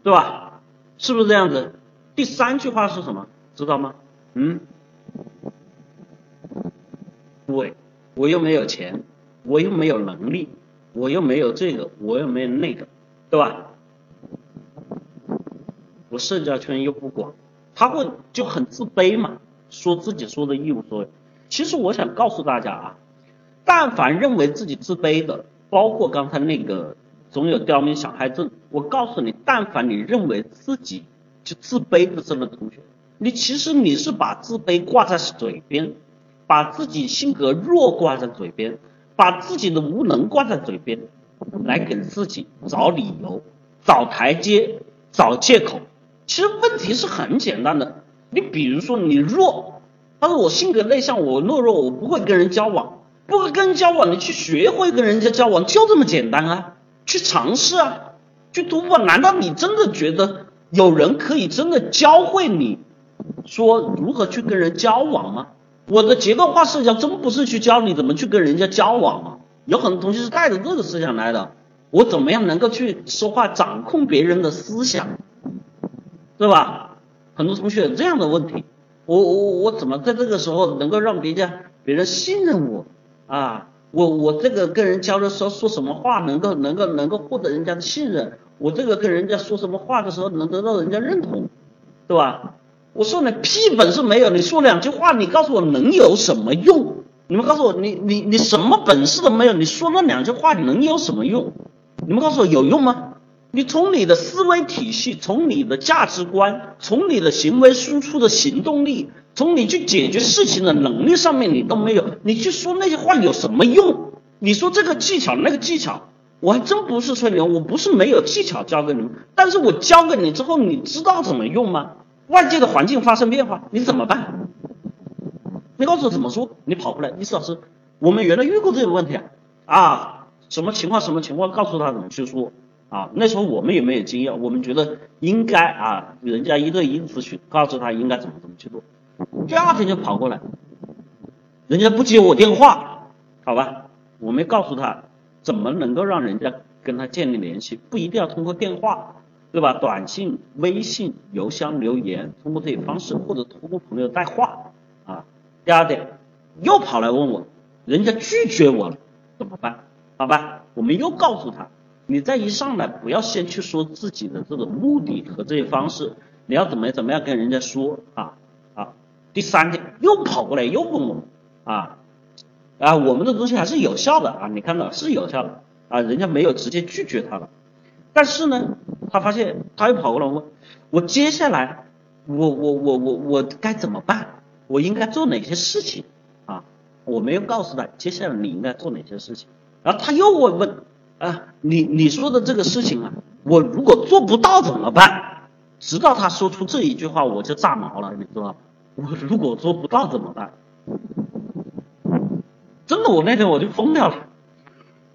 对吧？是不是这样子？第三句话是什么？知道吗？嗯，对，我又没有钱，我又没有能力，我又没有这个，我又没有那个，对吧？我社交圈又不广，他会就很自卑嘛，说自己说的一无所有。其实我想告诉大家啊，但凡认为自己自卑的，包括刚才那个。总有刁民想害朕。我告诉你，但凡你认为自己就自卑的这类同学，你其实你是把自卑挂在嘴边，把自己性格弱挂在嘴边，把自己的无能挂在嘴边，来给自己找理由、找台阶、找借口。其实问题是很简单的，你比如说你弱，他说我性格内向，我懦弱，我不会跟人交往，不会跟人交往，你去学会跟人家交往，就这么简单啊。去尝试啊，去突破。难道你真的觉得有人可以真的教会你，说如何去跟人交往吗？我的结构化社交真不是去教你怎么去跟人家交往吗？有很多同学是带着这个思想来的。我怎么样能够去说话，掌控别人的思想，对吧？很多同学有这样的问题。我我我怎么在这个时候能够让别人别人信任我啊？我我这个跟人交流时候说什么话能够能够能够获得人家的信任？我这个跟人家说什么话的时候能得到人家认同，对吧？我说你屁本事没有，你说两句话，你告诉我能有什么用？你们告诉我，你你你什么本事都没有，你说那两句话能有什么用？你们告诉我有用吗？你从你的思维体系，从你的价值观，从你的行为输出的行动力，从你去解决事情的能力上面，你都没有，你去说那些话有什么用？你说这个技巧那个技巧，我还真不是吹牛，我不是没有技巧教给你们，但是我教给你之后，你知道怎么用吗？外界的环境发生变化，你怎么办？你告诉我怎么说？你跑过来，李思老师，我们原来遇过这个问题啊，啊，什么情况？什么情况？告诉他怎么去说啊？那时候我们也没有经验，我们觉得应该啊，人家一对一咨询，告诉他应该怎么怎么去做。第二天就跑过来，人家不接我电话，好吧？我没告诉他怎么能够让人家跟他建立联系，不一定要通过电话，对吧？短信、微信、邮箱留言，通过这些方式，或者通过朋友带话啊。第二点，又跑来问我，人家拒绝我了，怎么办？好吧，我们又告诉他，你再一上来不要先去说自己的这个目的和这些方式，你要怎么怎么样跟人家说啊啊。第三点，又跑过来又问我啊啊，我们的东西还是有效的啊，你看到是有效的啊，人家没有直接拒绝他了，但是呢，他发现他又跑过来问，我接下来我我我我我该怎么办？我应该做哪些事情啊？我没有告诉他接下来你应该做哪些事情，然后他又问问啊，你你说的这个事情啊，我如果做不到怎么办？直到他说出这一句话，我就炸毛了，你知道我如果做不到怎么办？真的，我那天我就疯掉了。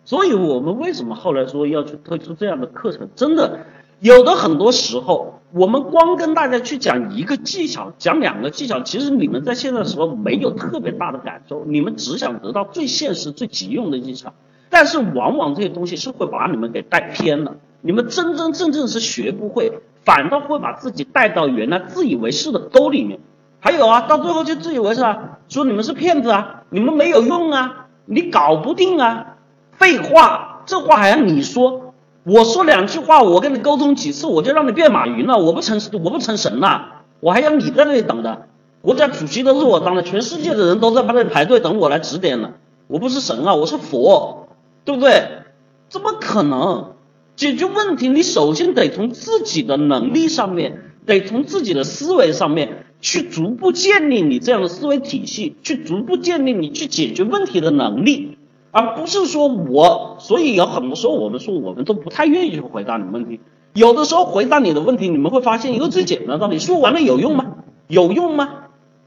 所以我们为什么后来说要去推出这样的课程？真的。有的很多时候，我们光跟大家去讲一个技巧，讲两个技巧，其实你们在现在时候没有特别大的感受，你们只想得到最现实、最急用的技巧。但是往往这些东西是会把你们给带偏了，你们真真正正是学不会，反倒会把自己带到原来自以为是的沟里面。还有啊，到最后就自以为是啊，说你们是骗子啊，你们没有用啊，你搞不定啊，废话，这话还要你说？我说两句话，我跟你沟通几次，我就让你变马云了。我不成，我不成神了，我还要你在那里等着。国家主席都是我当的，全世界的人都在那里排队等我来指点呢。我不是神啊，我是佛，对不对？怎么可能？解决问题，你首先得从自己的能力上面，得从自己的思维上面去逐步建立你这样的思维体系，去逐步建立你去解决问题的能力。而不是说我，所以有很多时候我们说我们都不太愿意去回答你问题。有的时候回答你的问题，你们会发现一个最简单的道理：说完了有用吗？有用吗？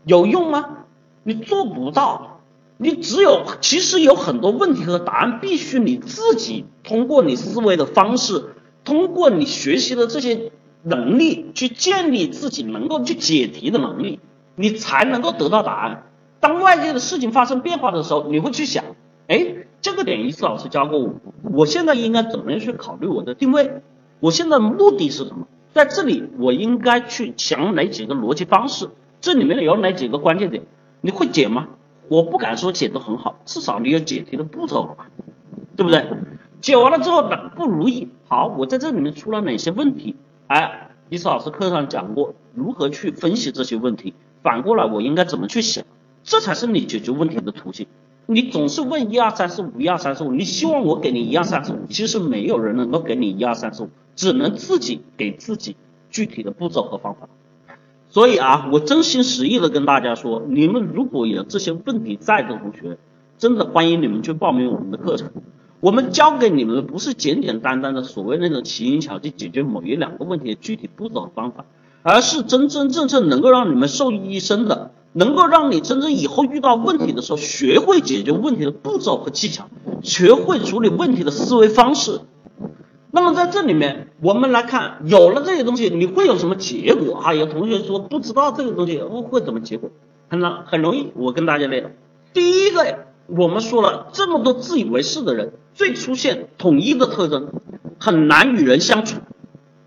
有用吗？你做不到。你只有其实有很多问题和答案，必须你自己通过你思维的方式，通过你学习的这些能力去建立自己能够去解题的能力，你才能够得到答案。当外界的事情发生变化的时候，你会去想。哎，这个点一次老师教过我，我现在应该怎么样去考虑我的定位？我现在目的是什么？在这里我应该去想哪几个逻辑方式？这里面有哪几个关键点？你会解吗？我不敢说解得很好，至少你有解题的步骤吧，对不对？解完了之后呢，不如意，好，我在这里面出了哪些问题？哎，一次老师课上讲过如何去分析这些问题，反过来我应该怎么去想？这才是你解决问题的途径。你总是问一二三四五一二三四五，你希望我给你一二三四五，其实没有人能够给你一二三四五，只能自己给自己具体的步骤和方法。所以啊，我真心实意的跟大家说，你们如果有这些问题在的同学，真的欢迎你们去报名我们的课程。我们教给你们的不是简简单单的所谓那种奇淫巧技解决某一两个问题的具体步骤和方法，而是真真正正能够让你们受益一生的。能够让你真正以后遇到问题的时候，学会解决问题的步骤和技巧，学会处理问题的思维方式。那么在这里面，我们来看，有了这些东西，你会有什么结果啊？有同学说不知道这个东西会会怎么结果，很难很容易。我跟大家列，第一个，我们说了这么多自以为是的人，最出现统一的特征，很难与人相处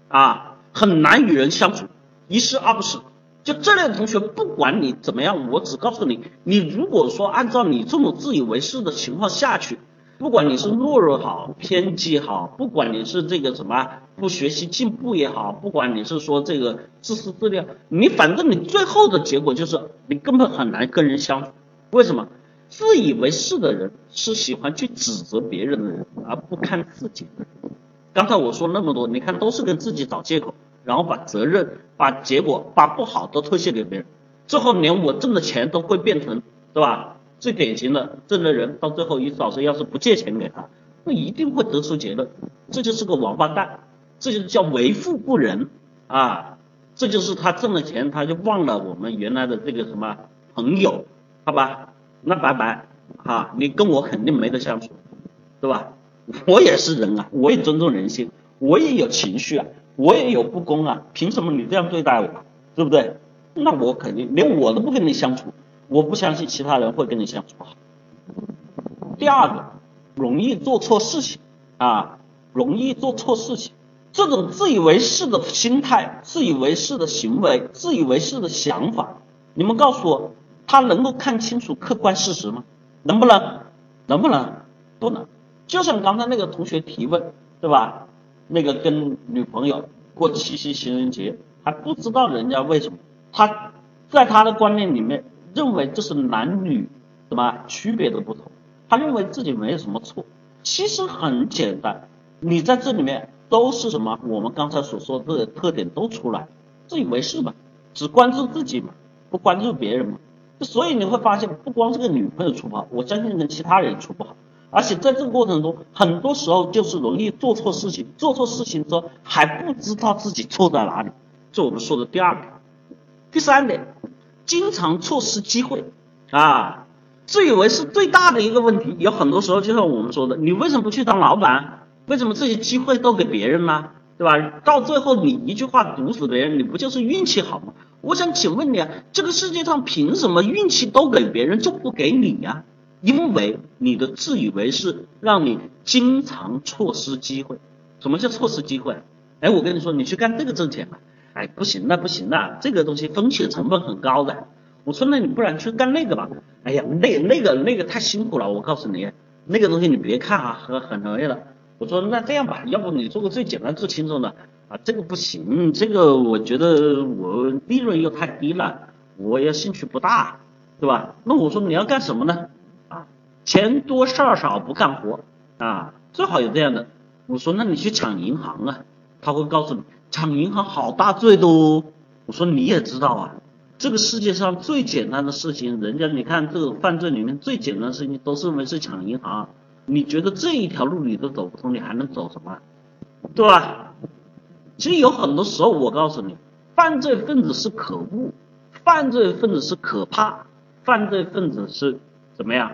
啊，很难与人相处，一是二不是。就这类同学，不管你怎么样，我只告诉你，你如果说按照你这种自以为是的情况下去，不管你是懦弱好、偏激好，不管你是这个什么不学习进步也好，不管你是说这个自私自利，你反正你最后的结果就是你根本很难跟人相处。为什么？自以为是的人是喜欢去指责别人的人，而不看自己的。刚才我说那么多，你看都是跟自己找借口，然后把责任、把结果、把不好都推卸给别人，最后连我挣的钱都会变成，对吧？最典型的挣的人，到最后一老师要是不借钱给他，那一定会得出结论，这就是个王八蛋，这就是叫为富不仁啊！这就是他挣了钱，他就忘了我们原来的这个什么朋友，好吧？那拜拜啊！你跟我肯定没得相处，对吧？我也是人啊，我也尊重人性，我也有情绪啊，我也有不公啊，凭什么你这样对待我，对不对？那我肯定连我都不跟你相处。我不相信其他人会跟你相处好。第二个，容易做错事情啊，容易做错事情，这种自以为是的心态、自以为是的行为、自以为是的想法，你们告诉我，他能够看清楚客观事实吗？能不能？能不能？不能。就像刚才那个同学提问，对吧？那个跟女朋友过七夕情人节，还不知道人家为什么，他在他的观念里面。认为这是男女什么区别的不同，他认为自己没有什么错，其实很简单，你在这里面都是什么？我们刚才所说的特点都出来，自以为是嘛，只关注自己嘛，不关注别人嘛，所以你会发现，不光这个女朋友处不好，我相信跟其他人处不好，而且在这个过程中，很多时候就是容易做错事情，做错事情之后还不知道自己错在哪里，这我们说的第二点，第三点。经常错失机会啊，自以为是最大的一个问题。有很多时候就像我们说的，你为什么不去当老板？为什么这些机会都给别人呢？对吧？到最后你一句话毒死别人，你不就是运气好吗？我想请问你啊，这个世界上凭什么运气都给别人就不给你呀？因为你的自以为是让你经常错失机会。什么叫错失机会？哎，我跟你说，你去干这个挣钱吧。哎，不行那，不行了，这个东西风险成本很高的。我说那你不然去干那个吧。哎呀，那那个那个太辛苦了，我告诉你，那个东西你别看啊，很很累的。我说那这样吧，要不你做个最简单最轻松的啊，这个不行，这个我觉得我利润又太低了，我也兴趣不大，对吧？那我说你要干什么呢？钱多事儿少不干活啊，最好有这样的。我说那你去抢银行啊，他会告诉你。抢银行好大罪的哦！我说你也知道啊，这个世界上最简单的事情，人家你看这个犯罪里面最简单的事情都是认为是抢银行，你觉得这一条路你都走不通，你还能走什么？对吧？其实有很多时候，我告诉你，犯罪分子是可恶，犯罪分子是可怕，犯罪分子是怎么样？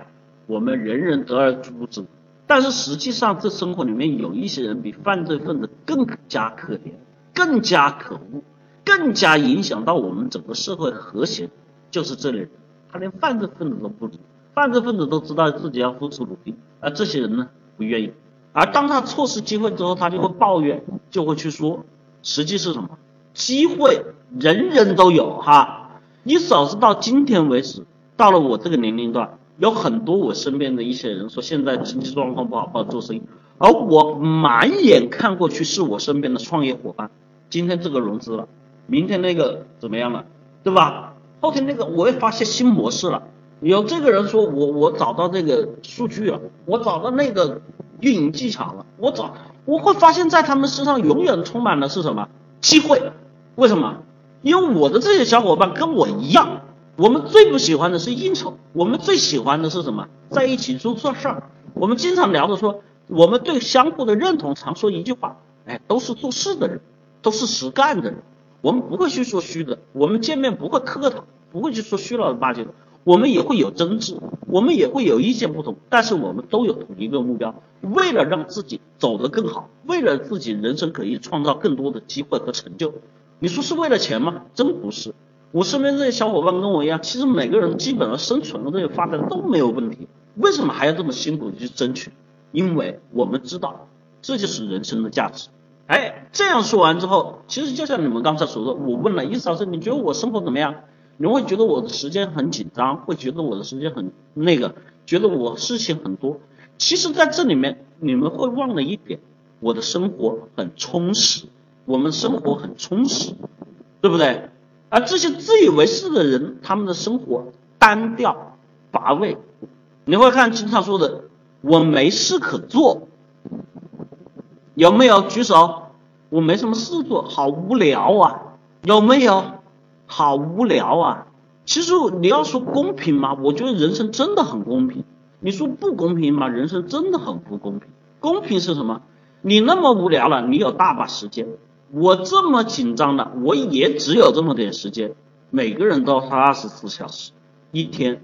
我们人人得而诛之。但是实际上，这生活里面有一些人比犯罪分子更加可怜。更加可恶，更加影响到我们整个社会和谐，就是这类人，他连犯罪分子都不如，犯罪分子都知道自己要付出努力，而这些人呢不愿意，而当他错失机会之后，他就会抱怨，就会去说，实际是什么？机会人人都有哈，你少是到今天为止，到了我这个年龄段，有很多我身边的一些人说现在经济状况不好，不好做生意，而我满眼看过去是我身边的创业伙伴。今天这个融资了，明天那个怎么样了，对吧？后天那个我也发现新模式了，有这个人说我我找到这个数据了，我找到那个运营技巧了，我找我会发现在他们身上永远充满的是什么机会？为什么？因为我的这些小伙伴跟我一样，我们最不喜欢的是应酬，我们最喜欢的是什么？在一起做做事儿。我们经常聊的说，我们对相互的认同，常说一句话，哎，都是做事的人。都是实干的人，我们不会去说虚的，我们见面不会客套，不会去说虚了吧唧的，我们也会有争执，我们也会有意见不同，但是我们都有同一个目标，为了让自己走得更好，为了自己人生可以创造更多的机会和成就，你说是为了钱吗？真不是，我身边这些小伙伴跟我一样，其实每个人基本上生存和这些发展都没有问题，为什么还要这么辛苦的去争取？因为我们知道，这就是人生的价值。哎，这样说完之后，其实就像你们刚才所说，我问了，意思是你觉得我生活怎么样？你会觉得我的时间很紧张，会觉得我的时间很那个，觉得我事情很多。其实，在这里面，你们会忘了一点，我的生活很充实，我们生活很充实，对不对？而这些自以为是的人，他们的生活单调乏味，你会看经常说的我没事可做，有没有举手？我没什么事做，好无聊啊，有没有？好无聊啊！其实你要说公平吗，我觉得人生真的很公平。你说不公平吗，人生真的很不公平。公平是什么？你那么无聊了，你有大把时间。我这么紧张的，我也只有这么点时间。每个人都二十四小时，一天，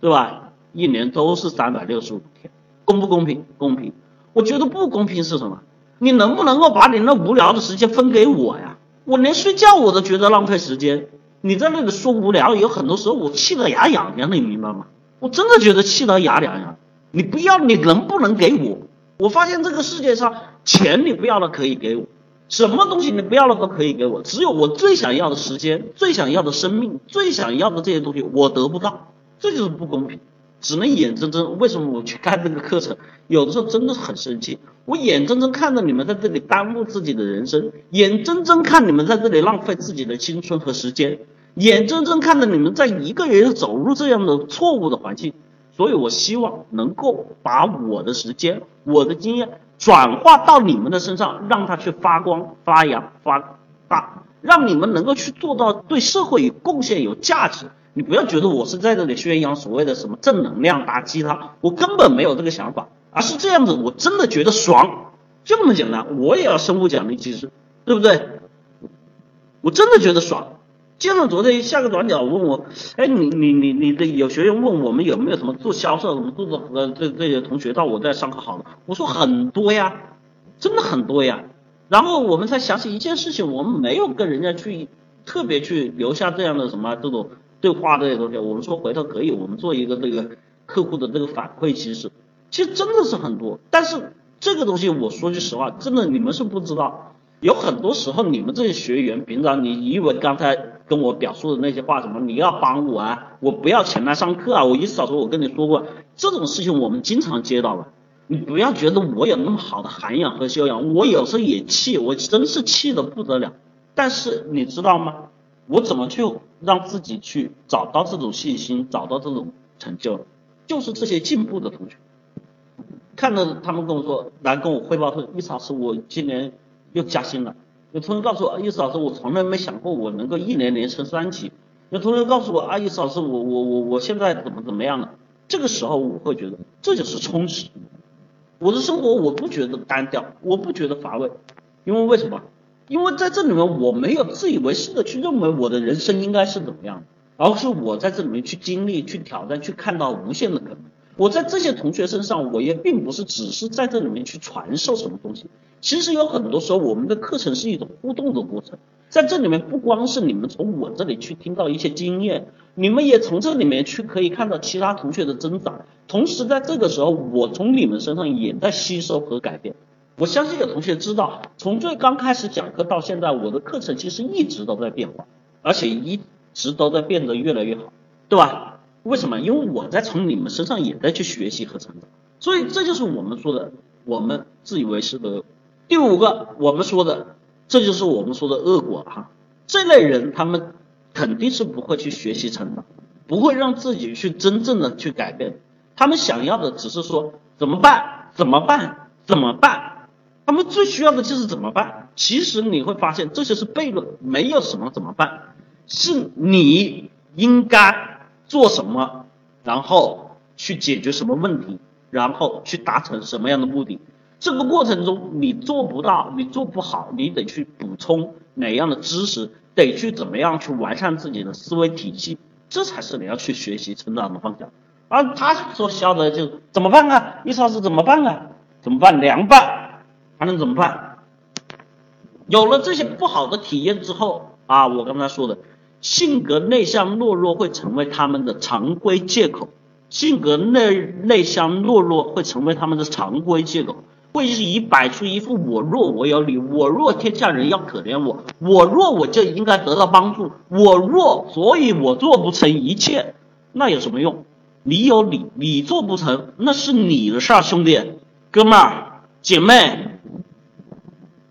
对吧？一年都是三百六十五天，公不公平？公平。我觉得不公平是什么？你能不能够把你那无聊的时间分给我呀？我连睡觉我都觉得浪费时间。你在那里说无聊，有很多时候我气得牙痒痒，你明白吗？我真的觉得气得牙痒痒。你不要，你能不能给我？我发现这个世界上，钱你不要了可以给我，什么东西你不要了都可以给我，只有我最想要的时间、最想要的生命、最想要的这些东西我得不到，这就是不公平。只能眼睁睁，为什么我去看这个课程？有的时候真的是很生气，我眼睁睁看着你们在这里耽误自己的人生，眼睁睁看你们在这里浪费自己的青春和时间，眼睁睁看着你们在一个人走入这样的错误的环境。所以我希望能够把我的时间、我的经验转化到你们的身上，让它去发光、发扬、发大，让你们能够去做到对社会有贡献、有价值。你不要觉得我是在这里宣扬所谓的什么正能量打击他，我根本没有这个想法，而是这样子，我真的觉得爽，就这么简单。我也要生物奖励机制，对不对？我真的觉得爽。接着昨天下个转角问我，哎，你你你你的有学员问我们有没有什么做销售、什么做的呃这这些同学到我在上课好的，我说很多呀，真的很多呀。然后我们才想起一件事情，我们没有跟人家去特别去留下这样的什么这种。对话这些东西，我们说回头可以，我们做一个这个客户的这个反馈，其实其实真的是很多。但是这个东西我说句实话，真的你们是不知道，有很多时候你们这些学员，平常你以为刚才跟我表述的那些话，什么你要帮我啊，我不要钱来上课啊，我一早说我跟你说过这种事情，我们经常接到了。你不要觉得我有那么好的涵养和修养，我有时候也气，我真是气的不得了。但是你知道吗？我怎么去让自己去找到这种信心，找到这种成就？就是这些进步的同学，看到他们跟我说来跟我汇报说，意思老师，我今年又加薪了。有同学告诉我，意思老师，我从来没想过我能够一年连升三级。有同学告诉我，啊，易思老师，我我我我现在怎么怎么样了？这个时候我会觉得这就是充实。我的生活我不觉得单调，我不觉得乏味，因为为什么？因为在这里面，我没有自以为是的去认为我的人生应该是怎么样的，而是我在这里面去经历、去挑战、去看到无限的可能。我在这些同学身上，我也并不是只是在这里面去传授什么东西。其实有很多时候，我们的课程是一种互动的过程。在这里面，不光是你们从我这里去听到一些经验，你们也从这里面去可以看到其他同学的增长。同时，在这个时候，我从你们身上也在吸收和改变。我相信有同学知道，从最刚开始讲课到现在，我的课程其实一直都在变化，而且一直都在变得越来越好，对吧？为什么？因为我在从你们身上也在去学习和成长，所以这就是我们说的，我们自以为是的。第五个，我们说的，这就是我们说的恶果哈。这类人他们肯定是不会去学习成长，不会让自己去真正的去改变，他们想要的只是说怎么办？怎么办？怎么办？他们最需要的就是怎么办？其实你会发现，这些是悖论，没有什么怎么办，是你应该做什么，然后去解决什么问题，然后去达成什么样的目的。这个过程中你做不到，你做不好，你得去补充哪样的知识，得去怎么样去完善自己的思维体系，这才是你要去学习成长的方向。而他所教的就怎么办啊？意思是怎么办啊？怎么办？凉拌。还能怎么办？有了这些不好的体验之后啊，我刚才说的，性格内向懦弱会成为他们的常规借口，性格内内向懦弱会成为他们的常规借口，会是以摆出一副我弱我有理，我弱天下人要可怜我，我弱我就应该得到帮助，我弱所以我做不成一切，那有什么用？你有理，你做不成，那是你的事儿，兄弟，哥们儿，姐妹。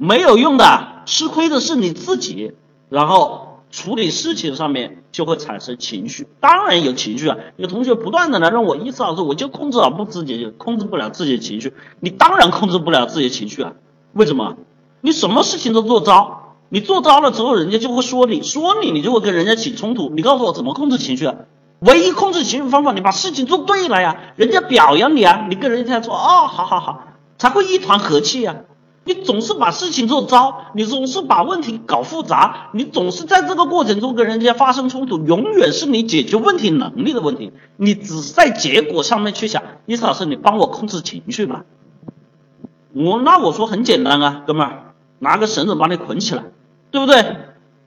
没有用的，吃亏的是你自己。然后处理事情上面就会产生情绪。当然有情绪啊，有同学不断的来让我意思老师，我就控制不自己，控制不了自己的情绪。你当然控制不了自己的情绪啊，为什么？你什么事情都做糟，你做糟了之后，人家就会说你，说你，你就会跟人家起冲突。你告诉我怎么控制情绪啊？唯一控制情绪方法，你把事情做对了呀，人家表扬你啊，你跟人家说哦，好好好，才会一团和气呀。你总是把事情做糟，你总是把问题搞复杂，你总是在这个过程中跟人家发生冲突，永远是你解决问题能力的问题。你只在结果上面去想，伊思老师，你帮我控制情绪吧。我那我说很简单啊，哥们儿，拿个绳子把你捆起来，对不对？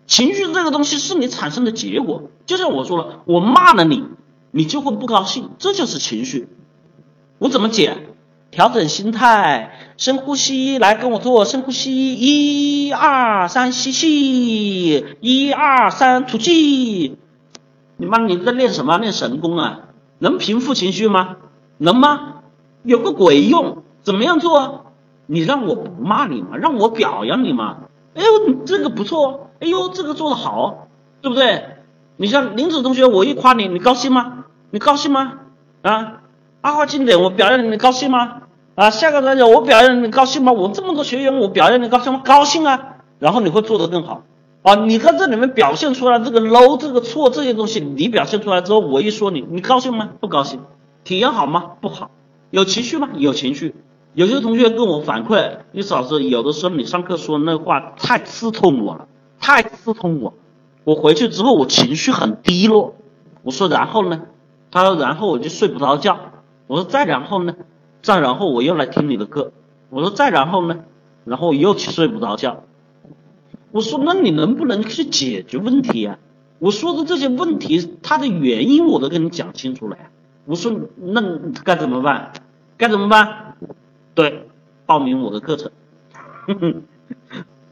情绪这个东西是你产生的结果，就像我说了，我骂了你，你就会不高兴，这就是情绪。我怎么解？调整心态，深呼吸，来跟我做深呼吸，一二三吸气，一二三吐气。你妈你在练什么？练神功啊？能平复情绪吗？能吗？有个鬼用！怎么样做？你让我不骂你吗，让我表扬你吗。哎呦，这个不错，哎呦，这个做的好，对不对？你像林子同学，我一夸你，你高兴吗？你高兴吗？啊？阿花经典，我表扬你，你高兴吗？啊，下个专家我表扬你高兴吗？我这么多学员，我表扬你高兴吗？高兴啊！然后你会做得更好啊！你看这里面表现出来这个 low 这个错这些东西，你表现出来之后，我一说你，你高兴吗？不高兴。体验好吗？不好。有情绪吗？有情绪。有些同学跟我反馈，李老师，有的时候你上课说那话太刺痛我了，太刺痛我。我回去之后我情绪很低落。我说然后呢？他说然后我就睡不着觉。我说再然后呢？再然后我又来听你的课。我说再然后呢？然后又去睡不着觉。我说那你能不能去解决问题啊？我说的这些问题它的原因我都跟你讲清楚了呀。我说那该怎么办？该怎么办？对，报名我的课程。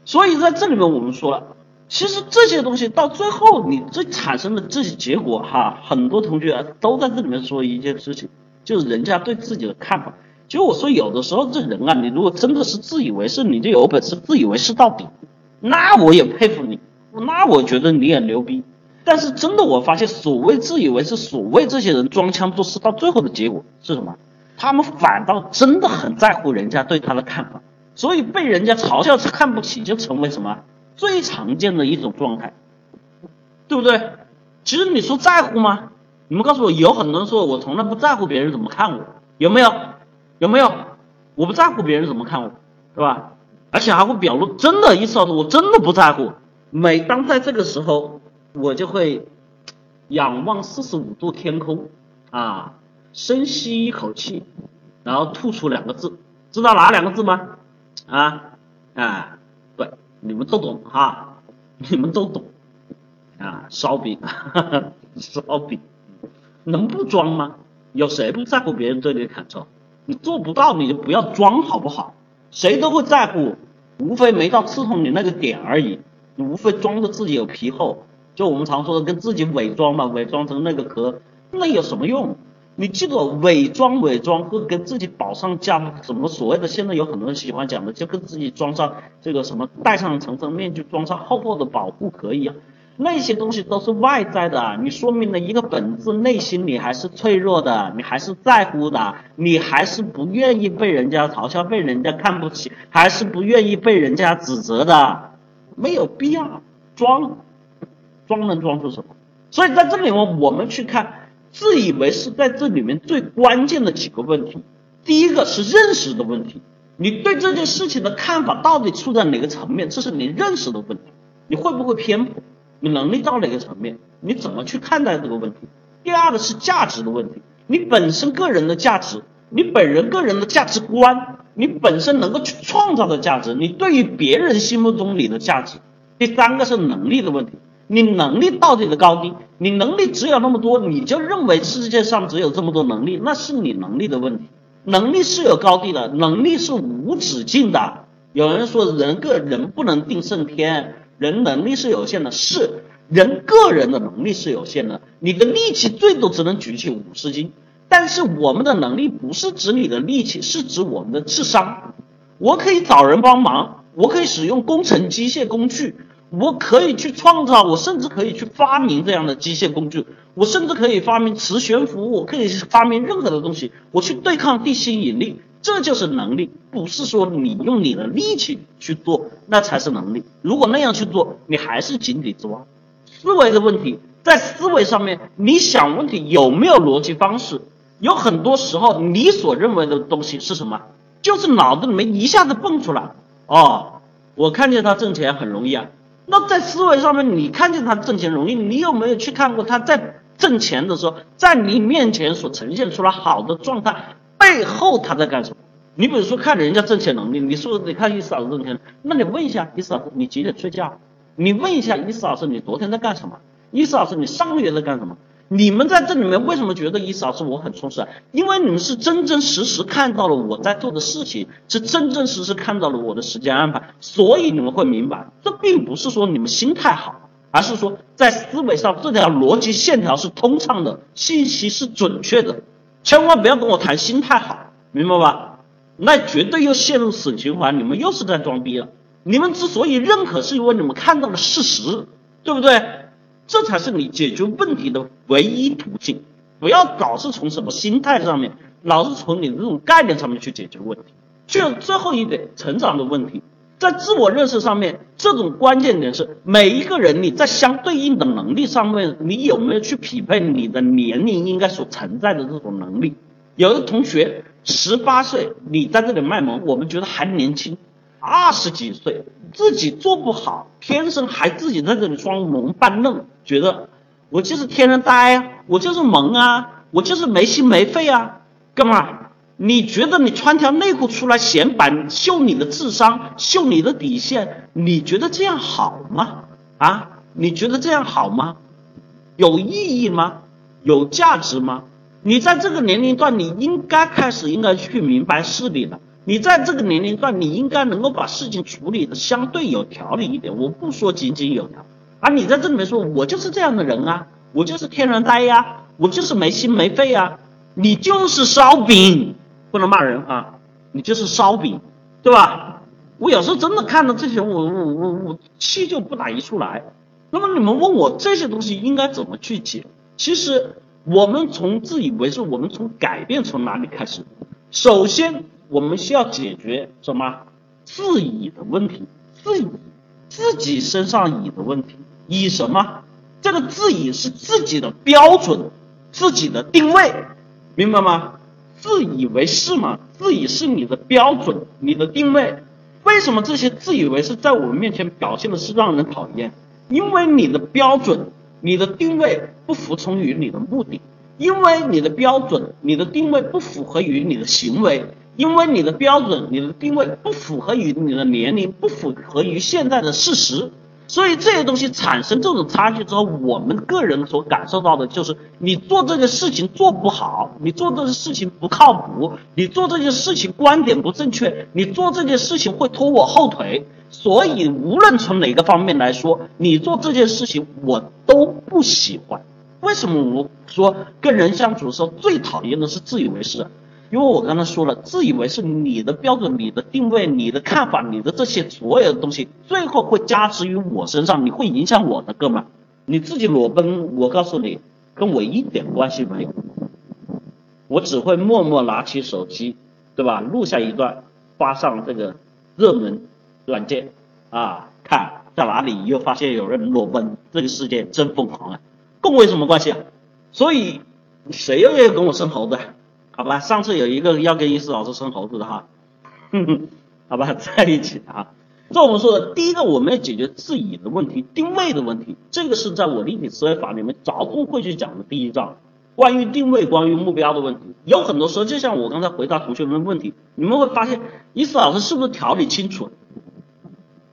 所以在这里面我们说了。其实这些东西到最后，你这产生的这些结果哈，很多同学都在这里面说一件事情，就是人家对自己的看法。其实我说有的时候这人啊，你如果真的是自以为是，你就有本事自以为是到底，那我也佩服你，那我觉得你也牛逼。但是真的我发现，所谓自以为是，所谓这些人装腔作势，到最后的结果是什么？他们反倒真的很在乎人家对他的看法，所以被人家嘲笑、看不起，就成为什么？最常见的一种状态，对不对？其实你说在乎吗？你们告诉我，有很多人说我从来不在乎别人怎么看我，有没有？有没有？我不在乎别人怎么看我，是吧？而且还会表露真的意思，我真的不在乎。每当在这个时候，我就会仰望四十五度天空啊，深吸一口气，然后吐出两个字，知道哪两个字吗？啊啊！对你们都懂哈，你们都懂啊，烧饼，烧饼，能不装吗？有谁不在乎别人对你的感受？你做不到，你就不要装，好不好？谁都会在乎，无非没到刺痛你那个点而已。你无非装着自己有皮厚，就我们常说的跟自己伪装嘛，伪装成那个壳，那有什么用？你记住，伪装伪装和跟自己保上加什么所谓的，现在有很多人喜欢讲的，就跟自己装上这个什么戴上层层面具，装上厚厚的保护壳一样，那些东西都是外在的，你说明了一个本质，内心你还是脆弱的，你还是在乎的，你还是不愿意被人家嘲笑，被人家看不起，还是不愿意被人家指责的，没有必要装，装能装出什么？所以在这里面我们去看。自以为是在这里面最关键的几个问题，第一个是认识的问题，你对这件事情的看法到底处在哪个层面，这是你认识的问题，你会不会偏颇，你能力到哪个层面，你怎么去看待这个问题？第二个是价值的问题，你本身个人的价值，你本人个人的价值观，你本身能够去创造的价值，你对于别人心目中你的价值。第三个是能力的问题。你能力到底的高低？你能力只有那么多，你就认为世界上只有这么多能力，那是你能力的问题。能力是有高低的，能力是无止境的。有人说人个人不能定胜天，人能力是有限的，是人个人的能力是有限的。你的力气最多只能举起五十斤，但是我们的能力不是指你的力气，是指我们的智商。我可以找人帮忙，我可以使用工程机械工具。我可以去创造，我甚至可以去发明这样的机械工具，我甚至可以发明磁悬浮，我可以发明任何的东西，我去对抗地心引力，这就是能力，不是说你用你的力气去做，那才是能力。如果那样去做，你还是井底之蛙。思维的问题，在思维上面，你想问题有没有逻辑方式？有很多时候，你所认为的东西是什么？就是脑子里面一下子蹦出来，哦，我看见他挣钱很容易啊。那在思维上面，你看见他挣钱容易，你有没有去看过他在挣钱的时候，在你面前所呈现出来好的状态背后他在干什么？你比如说看人家挣钱能力，你说你看伊思老师挣钱，那你问一下伊思老师，你几点睡觉？你问一下伊思老师，你昨天在干什么？伊思老师，你上个月在干什么？你们在这里面为什么觉得伊思老师我很充实啊？因为你们是真真实实看到了我在做的事情，是真真实实看到了我的时间安排，所以你们会明白，这并不是说你们心态好，而是说在思维上这条逻辑线条是通畅的，信息是准确的。千万不要跟我谈心态好，明白吧？那绝对又陷入死循环，你们又是在装逼了。你们之所以认可，是因为你们看到了事实，对不对？这才是你解决问题的唯一途径，不要老是从什么心态上面，老是从你这种概念上面去解决问题。就最后一点，成长的问题，在自我认识上面，这种关键点是每一个人你在相对应的能力上面，你有没有去匹配你的年龄应该所存在的这种能力？有的同学十八岁，你在这里卖萌，我们觉得还年轻。二十几岁自己做不好，天生还自己在这里装萌扮嫩，觉得我就是天生呆啊，我就是萌啊，我就是没心没肺啊，干嘛？你觉得你穿条内裤出来显摆秀你的智商，秀你的底线，你觉得这样好吗？啊？你觉得这样好吗？有意义吗？有价值吗？你在这个年龄段，你应该开始应该去明白事理了。你在这个年龄段，你应该能够把事情处理的相对有条理一点。我不说井井有条，而你在这里面说，我就是这样的人啊，我就是天然呆呀，我就是没心没肺啊，你就是烧饼，不能骂人啊，你就是烧饼，对吧？我有时候真的看到这些，我我我我气就不打一处来。那么你们问我这些东西应该怎么去解？其实我们从自以为是，我们从改变从哪里开始？首先。我们需要解决什么自以的问题？自以自己身上以的问题，以什么？这个自以是自己的标准，自己的定位，明白吗？自以为是嘛？自以为是你的标准，你的定位。为什么这些自以为是在我们面前表现的是让人讨厌？因为你的标准、你的定位不服从于你的目的，因为你的标准、你的定位不符合于你的行为。因为你的标准、你的定位不符合于你的年龄，不符合于现在的事实，所以这些东西产生这种差距之后，我们个人所感受到的就是你做这件事情做不好，你做这件事情不靠谱，你做这件事情观点不正确，你做这件事情会拖我后腿。所以无论从哪个方面来说，你做这件事情我都不喜欢。为什么我说跟人相处的时候最讨厌的是自以为是？因为我刚才说了，自以为是你的标准、你的定位、你的看法、你的这些所有的东西，最后会加之于我身上，你会影响我的，哥们，你自己裸奔，我告诉你，跟我一点关系没有，我只会默默拿起手机，对吧？录下一段，发上这个热门软件啊，看在哪里又发现有人裸奔，这个世界真疯狂啊，跟我有什么关系啊？所以谁又要跟我生猴子？好吧，上次有一个要跟伊思老师生猴子的哈，哼哼，好吧，在一起啊。这我们说的第一个，我们要解决自己的问题、定位的问题，这个是在我立体思维法里面着重会去讲的第一章，关于定位、关于目标的问题。有很多时候，就像我刚才回答同学们的问题，你们会发现伊思老师是不是条理清楚，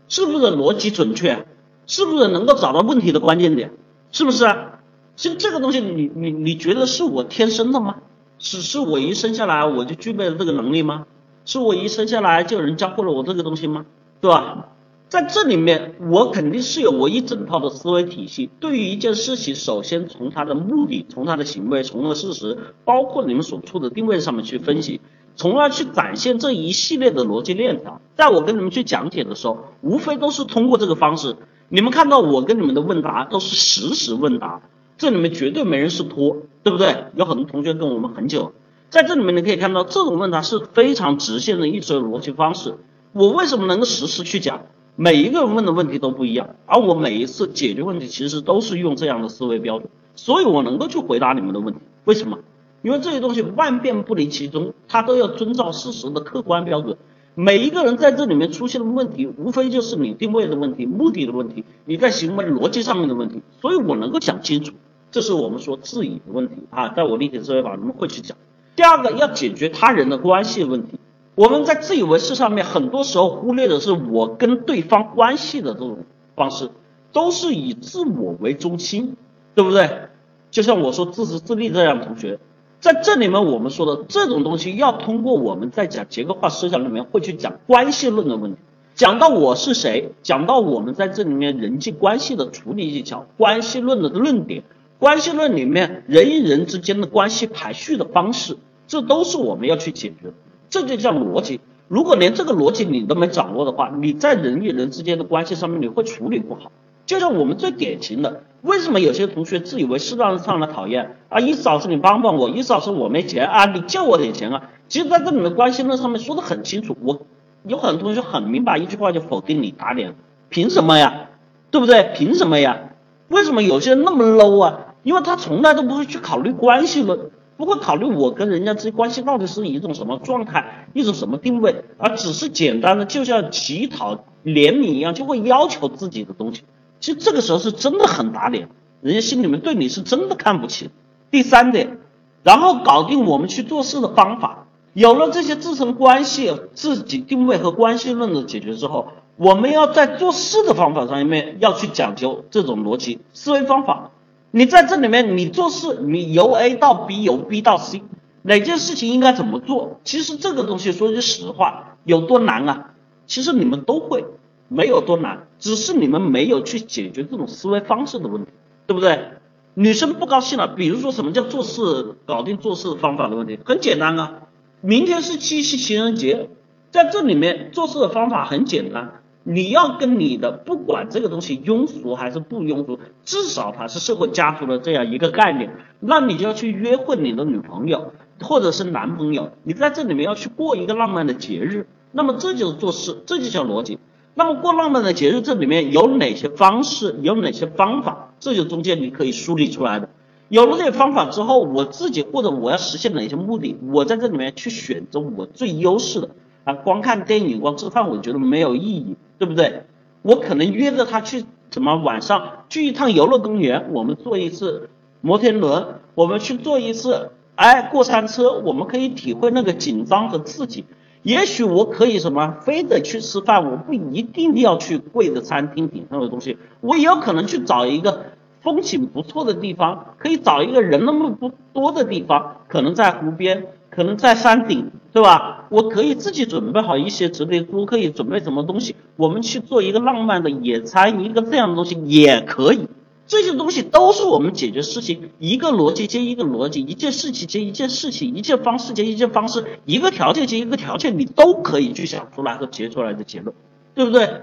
是不是逻辑准确，是不是能够找到问题的关键点，是不是啊？其实这个东西，你你你觉得是我天生的吗？只是我一生下来我就具备了这个能力吗？是我一生下来就有人教会了我这个东西吗？对吧？在这里面，我肯定是有我一整套的思维体系。对于一件事情，首先从它的目的、从它的行为、从它的事实，包括你们所处的定位上面去分析，从而去展现这一系列的逻辑链条。在我跟你们去讲解的时候，无非都是通过这个方式，你们看到我跟你们的问答都是实时问答，这里面绝对没人是托，对不对？有很多同学跟我们很久，在这里面你可以看到，这种问答是非常直线的一种逻辑方式。我为什么能够实时去讲？每一个人问的问题都不一样，而我每一次解决问题其实都是用这样的思维标准，所以我能够去回答你们的问题。为什么？因为这些东西万变不离其宗，它都要遵照事实的客观标准。每一个人在这里面出现的问题，无非就是你定位的问题、目的的问题，你在行为逻辑上面的问题。所以我能够讲清楚，这是我们说质疑的问题啊，在我立体思维法里面会去讲。第二个要解决他人的关系问题。我们在自以为是上面，很多时候忽略的是我跟对方关系的这种方式，都是以自我为中心，对不对？就像我说自私自利这样的同学，在这里面我们说的这种东西，要通过我们在讲结构化思想里面会去讲关系论的问题，讲到我是谁，讲到我们在这里面人际关系的处理技巧，关系论的论点，关系论里面人与人之间的关系排序的方式，这都是我们要去解决的。这就叫逻辑。如果连这个逻辑你都没掌握的话，你在人与人之间的关系上面你会处理不好。就像我们最典型的，为什么有些同学自以为是让人上来讨厌啊？意思老师你帮帮我，意思老师我没钱啊，你借我点钱啊。其实在这里面关系论上面说的很清楚，我有很多同学很明白，一句话就否定你打脸，凭什么呀？对不对？凭什么呀？为什么有些人那么 low 啊？因为他从来都不会去考虑关系论。不会考虑我跟人家之间关系到底是一种什么状态，一种什么定位，而只是简单的就像乞讨怜悯一样，就会要求自己的东西。其实这个时候是真的很打脸，人家心里面对你是真的看不起。第三点，然后搞定我们去做事的方法，有了这些自身关系、自己定位和关系论的解决之后，我们要在做事的方法上面要去讲究这种逻辑思维方法。你在这里面，你做事，你由 A 到 B，由 B 到 C，哪件事情应该怎么做？其实这个东西说句实话，有多难啊？其实你们都会，没有多难，只是你们没有去解决这种思维方式的问题，对不对？女生不高兴了，比如说什么叫做事搞定做事方法的问题，很简单啊，明天是七夕情人节，在这里面做事的方法很简单。你要跟你的不管这个东西庸俗还是不庸俗，至少它是社会加出了这样一个概念，那你就要去约会你的女朋友或者是男朋友，你在这里面要去过一个浪漫的节日，那么这就是做事，这就叫逻辑。那么过浪漫的节日，这里面有哪些方式，有哪些方法，这就中间你可以梳理出来的。有了这些方法之后，我自己或者我要实现哪些目的，我在这里面去选择我最优势的。啊，光看电影、光吃饭，我觉得没有意义，对不对？我可能约着他去，什么晚上去一趟游乐公园，我们坐一次摩天轮，我们去坐一次，哎，过山车，我们可以体会那个紧张和刺激。也许我可以什么，非得去吃饭，我不一定要去贵的餐厅顶上的东西，我也有可能去找一个风景不错的地方，可以找一个人那么不多的地方，可能在湖边。可能在山顶，对吧？我可以自己准备好一些植物都可以准备什么东西，我们去做一个浪漫的野餐，一个这样的东西也可以。这些东西都是我们解决事情一个逻辑接一个逻辑，一件事情接一件事情，一件方式接一件方式，一个条件接一个条件，你都可以去想出来和结出来的结论，对不对？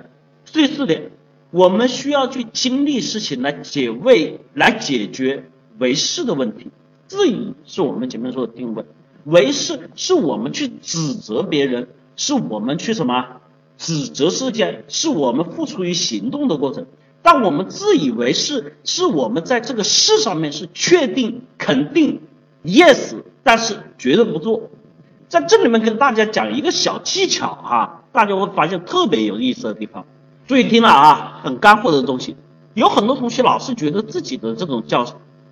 第四点，我们需要去经历事情来解位，来解决为事的问题。自疑是我们前面说的定位。为是是我们去指责别人，是我们去什么指责事件，是我们付出于行动的过程。但我们自以为是，是我们在这个事上面是确定、肯定、yes，但是绝对不做。在这里面跟大家讲一个小技巧哈，大家会发现特别有意思的地方。注意听了啊，很干货的东西。有很多同学老是觉得自己的这种叫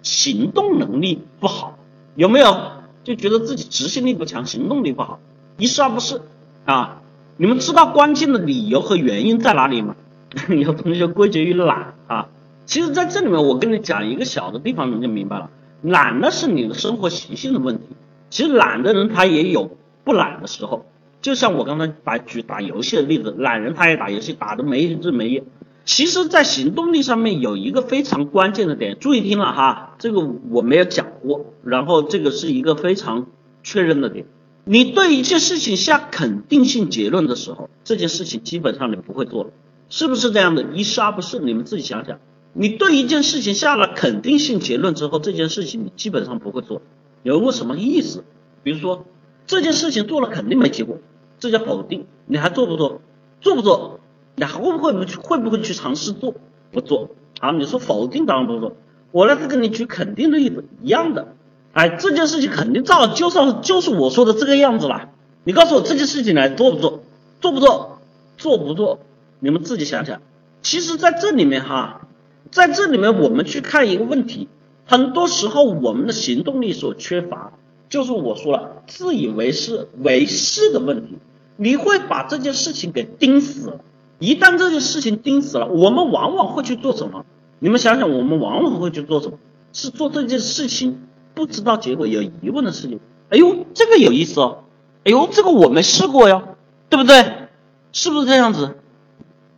行动能力不好，有没有？就觉得自己执行力不强，行动力不好，一事而不是啊！你们知道关键的理由和原因在哪里吗？有同学归结于懒啊。其实在这里面，我跟你讲一个小的地方，你就明白了。懒呢是你的生活习性的问题。其实懒的人他也有不懒的时候，就像我刚才打举打游戏的例子，懒人他也打游戏，打的没日没夜。其实，在行动力上面有一个非常关键的点，注意听了哈，这个我没有讲过，然后这个是一个非常确认的点。你对一件事情下肯定性结论的时候，这件事情基本上你不会做了。是不是这样的？一是二不是？你们自己想想。你对一件事情下了肯定性结论之后，这件事情你基本上不会做，有个什么意思？比如说这件事情做了肯定没结果，这叫否定，你还做不做？做不做？你还会不会不去？会不会去尝试做？不做。啊，你说否定当然不做。我那是跟你举肯定的例子，一样的。哎，这件事情肯定照就是就是我说的这个样子了。你告诉我这件事情来做不做？做不做？做不做？你们自己想想。其实在这里面哈。在这里面，我们去看一个问题，很多时候我们的行动力所缺乏，就是我说了自以为是为是的问题。你会把这件事情给盯死了，一旦这件事情盯死了，我们往往会去做什么？你们想想，我们往往会去做什么？是做这件事情不知道结果有疑问的事情。哎呦，这个有意思哦，哎呦，这个我没试过哟，对不对？是不是这样子？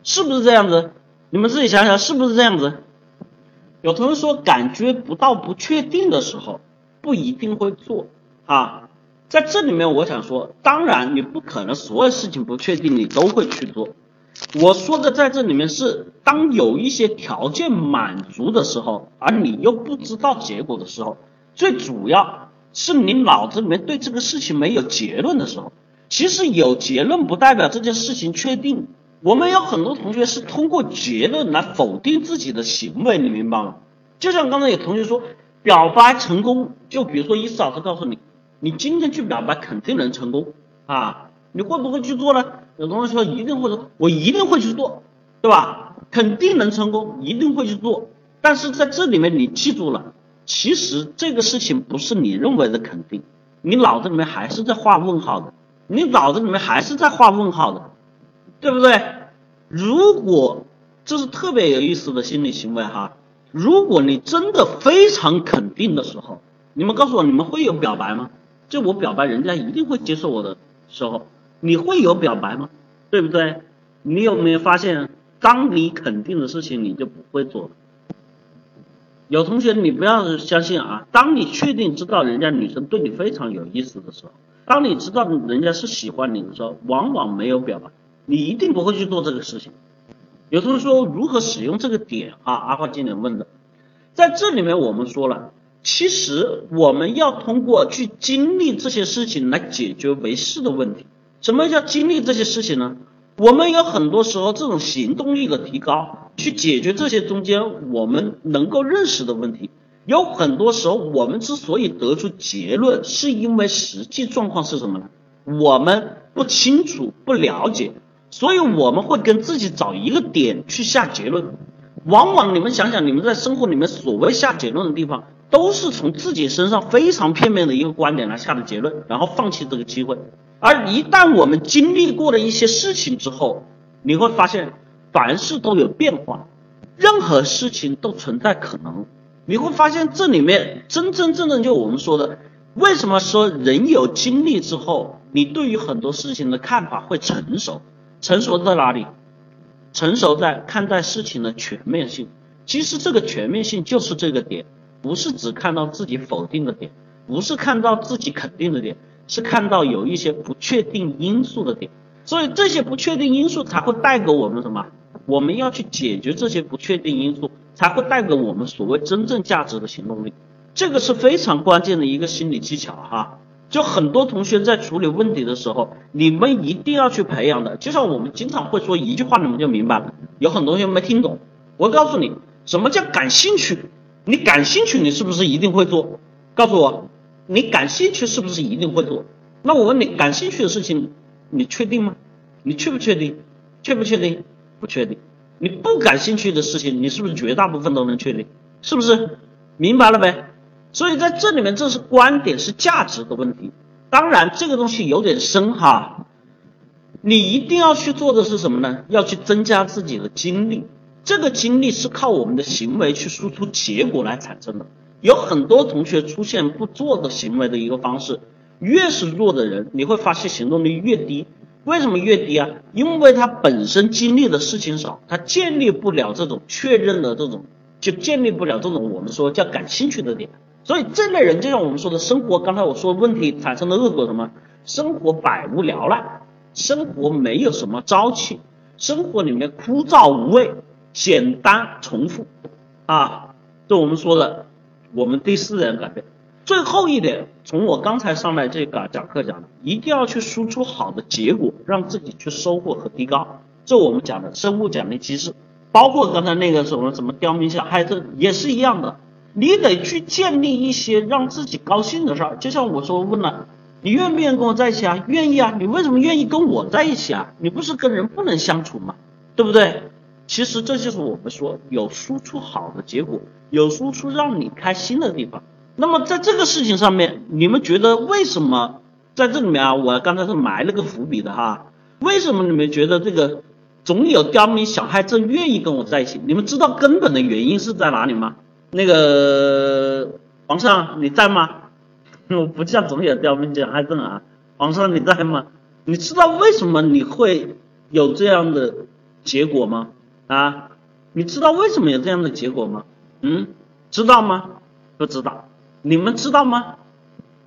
是不是这样子？你们自己想想，是不是这样子？有同学说，感觉不到不确定的时候，不一定会做啊。在这里面，我想说，当然你不可能所有事情不确定你都会去做。我说的在这里面是，当有一些条件满足的时候，而你又不知道结果的时候，最主要是你脑子里面对这个事情没有结论的时候。其实有结论不代表这件事情确定。我们有很多同学是通过结论来否定自己的行为，你明白吗？就像刚才有同学说，表白成功，就比如说伊思老师告诉你，你今天去表白肯定能成功啊，你会不会去做呢？有同学说一定会做，我一定会去做，对吧？肯定能成功，一定会去做。但是在这里面你记住了，其实这个事情不是你认为的肯定，你脑子里面还是在画问号的，你脑子里面还是在画问号的。对不对？如果这是特别有意思的心理行为哈，如果你真的非常肯定的时候，你们告诉我，你们会有表白吗？就我表白，人家一定会接受我的时候，你会有表白吗？对不对？你有没有发现，当你肯定的事情，你就不会做了。有同学，你不要相信啊，当你确定知道人家女生对你非常有意思的时候，当你知道人家是喜欢你的时候，往往没有表白。你一定不会去做这个事情。有同学说如何使用这个点啊？阿华经理问的，在这里面我们说了，其实我们要通过去经历这些事情来解决为是的问题。什么叫经历这些事情呢？我们有很多时候这种行动力的提高，去解决这些中间我们能够认识的问题。有很多时候我们之所以得出结论，是因为实际状况是什么呢？我们不清楚、不了解。所以我们会跟自己找一个点去下结论，往往你们想想，你们在生活里面所谓下结论的地方，都是从自己身上非常片面的一个观点来下的结论，然后放弃这个机会。而一旦我们经历过了一些事情之后，你会发现凡事都有变化，任何事情都存在可能。你会发现这里面真真正正就我们说的，为什么说人有经历之后，你对于很多事情的看法会成熟？成熟在哪里？成熟在看待事情的全面性。其实这个全面性就是这个点，不是只看到自己否定的点，不是看到自己肯定的点，是看到有一些不确定因素的点。所以这些不确定因素才会带给我们什么？我们要去解决这些不确定因素，才会带给我们所谓真正价值的行动力。这个是非常关键的一个心理技巧哈。就很多同学在处理问题的时候，你们一定要去培养的。就像我们经常会说一句话，你们就明白了。有很多同学没听懂，我告诉你，什么叫感兴趣？你感兴趣，你是不是一定会做？告诉我，你感兴趣是不是一定会做？那我问你，感兴趣的事情，你确定吗？你确不确定？确不确定？不确定。你不感兴趣的事情，你是不是绝大部分都能确定？是不是？明白了呗？所以在这里面，这是观点，是价值的问题。当然，这个东西有点深哈。你一定要去做的是什么呢？要去增加自己的精力。这个精力是靠我们的行为去输出结果来产生的。有很多同学出现不做的行为的一个方式，越是弱的人，你会发现行动力越低。为什么越低啊？因为他本身经历的事情少，他建立不了这种确认的这种，就建立不了这种我们说叫感兴趣的点。所以这类人就像我们说的生活，刚才我说问题产生的恶果什么？生活百无聊赖，生活没有什么朝气。生活里面枯燥无味、简单重复啊。就我们说的，我们第四点改变。最后一点，从我刚才上来这个讲课讲的，一定要去输出好的结果，让自己去收获和提高。这我们讲的生物奖励机制，包括刚才那个什么什么刁民小孩子也是一样的，你得去建立一些让自己高兴的事儿。就像我说问了，你愿不愿意跟我在一起啊？愿意啊。你为什么愿意跟我在一起啊？你不是跟人不能相处吗？对不对？其实这就是我们说有输出好的结果，有输出让你开心的地方。那么在这个事情上面，你们觉得为什么在这里面啊？我刚才是埋了个伏笔的哈。为什么你们觉得这个总有刁民小孩子愿意跟我在一起？你们知道根本的原因是在哪里吗？那个皇上你在吗？我不叫总有刁民小孩子啊，皇上你在吗？你知道为什么你会有这样的结果吗？啊，你知道为什么有这样的结果吗？嗯，知道吗？不知道。你们知道吗？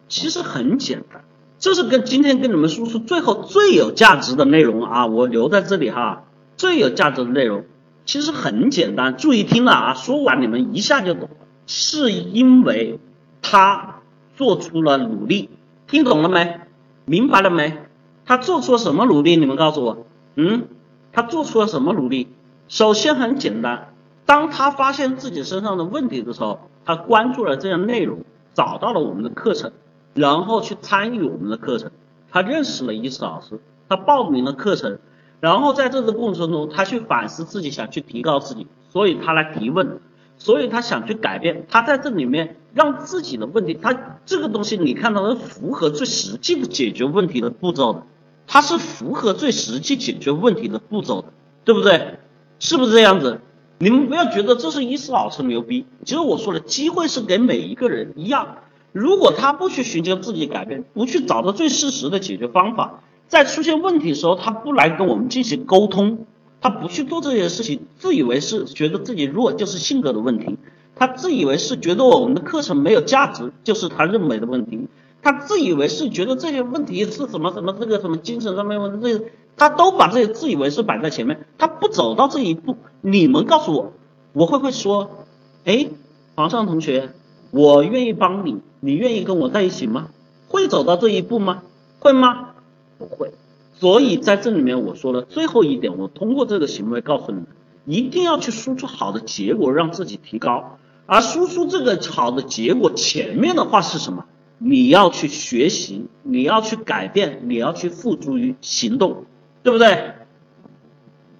其实很简单，这是跟今天跟你们输出最后最有价值的内容啊！我留在这里哈，最有价值的内容其实很简单，注意听了啊！说完你们一下就懂，是因为他做出了努力，听懂了没？明白了没？他做出了什么努力？你们告诉我，嗯，他做出了什么努力？首先很简单，当他发现自己身上的问题的时候。他关注了这样内容，找到了我们的课程，然后去参与我们的课程。他认识了伊思老师，他报名了课程，然后在这个过程中，他去反思自己，想去提高自己，所以他来提问，所以他想去改变。他在这里面让自己的问题，他这个东西你看到是符合最实际的解决问题的步骤的，它是符合最实际解决问题的步骤的，对不对？是不是这样子？你们不要觉得这是伊思老师牛逼，其实我说的机会是给每一个人一样。如果他不去寻求自己改变，不去找到最适时的解决方法，在出现问题的时候，他不来跟我们进行沟通，他不去做这些事情，自以为是觉得自己弱就是性格的问题，他自以为是觉得我们的课程没有价值就是他认为的问题，他自以为是觉得这些问题是什么什么这个什么精神上面问题这。他都把这些自以为是摆在前面，他不走到这一步。你们告诉我，我会不会说，哎，皇上同学，我愿意帮你，你愿意跟我在一起吗？会走到这一步吗？会吗？不会。所以在这里面我说了最后一点，我通过这个行为告诉你们，一定要去输出好的结果，让自己提高。而输出这个好的结果前面的话是什么？你要去学习，你要去改变，你要去付诸于行动。对不对？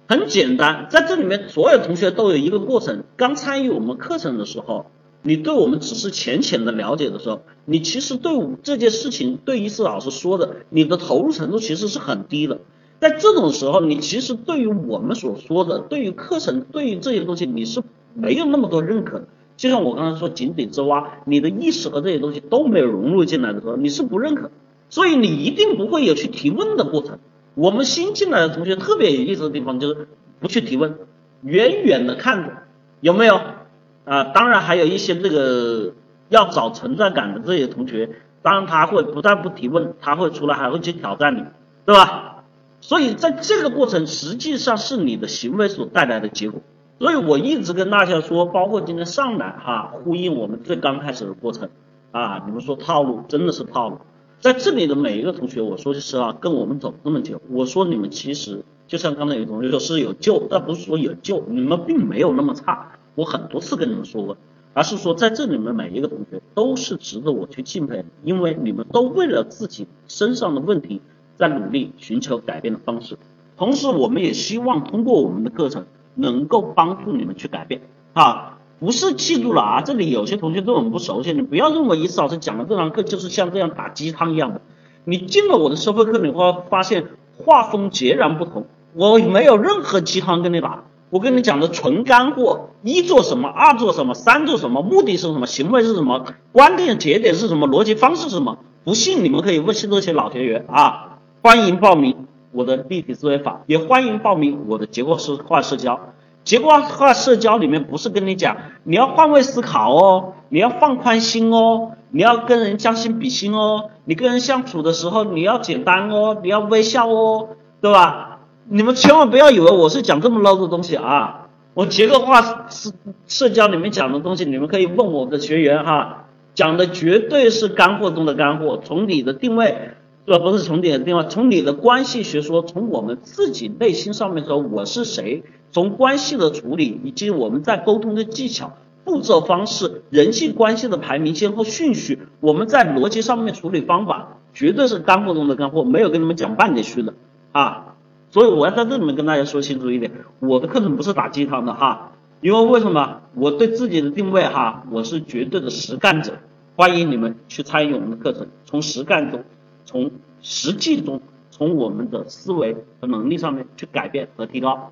很简单，在这里面所有同学都有一个过程。刚参与我们课程的时候，你对我们只是浅浅的了解的时候，你其实对这件事情，对伊思老师说的，你的投入程度其实是很低的。在这种时候，你其实对于我们所说的，对于课程，对于这些东西，你是没有那么多认可的。就像我刚才说井底之蛙，你的意识和这些东西都没有融入进来的时候，你是不认可，所以你一定不会有去提问的过程。我们新进来的同学特别有意思的地方就是不去提问，远远的看着，有没有？啊，当然还有一些这个要找存在感的这些同学，当然他会不但不提问，他会出来还会去挑战你，对吧？所以在这个过程实际上是你的行为所带来的结果。所以我一直跟大家说，包括今天上来哈，呼应我们最刚开始的过程啊，你们说套路真的是套路。在这里的每一个同学，我说句实话，跟我们走这么久，我说你们其实就像刚才有同学说是有救，但不是说有救，你们并没有那么差。我很多次跟你们说过，而是说在这里面每一个同学都是值得我去敬佩，因为你们都为了自己身上的问题在努力寻求改变的方式。同时，我们也希望通过我们的课程能够帮助你们去改变啊。不是记住了啊！这里有些同学对我们不熟悉，你不要认为一次老师讲的这堂课就是像这样打鸡汤一样的。你进了我的收费课，你会发现画风截然不同。我没有任何鸡汤跟你打，我跟你讲的纯干货。一做什么，二做什么，三做什么，目的是什么，行为是什么，关键节点是什么，逻辑方式是什么？不信你们可以问这些老学员啊！欢迎报名我的立体思维法，也欢迎报名我的结构化社交。结构化社交里面不是跟你讲，你要换位思考哦，你要放宽心哦，你要跟人将心比心哦，你跟人相处的时候你要简单哦，你要微笑哦，对吧？你们千万不要以为我是讲这么 low 的东西啊！我结构化是社交里面讲的东西，你们可以问我的学员哈，讲的绝对是干货中的干货。从你的定位，呃，不是从你的定位，从你的关系学说，从我们自己内心上面说我是谁，从关系的处理以及我们在沟通的技巧。步骤方式、人际关系的排名先后顺序，我们在逻辑上面处理方法，绝对是干货中的干货，没有跟你们讲半点虚的啊！所以我要在这里面跟大家说清楚一点，我的课程不是打鸡汤的哈，因为为什么？我对自己的定位哈，我是绝对的实干者，欢迎你们去参与我们的课程，从实干中，从实际中，从我们的思维和能力上面去改变和提高。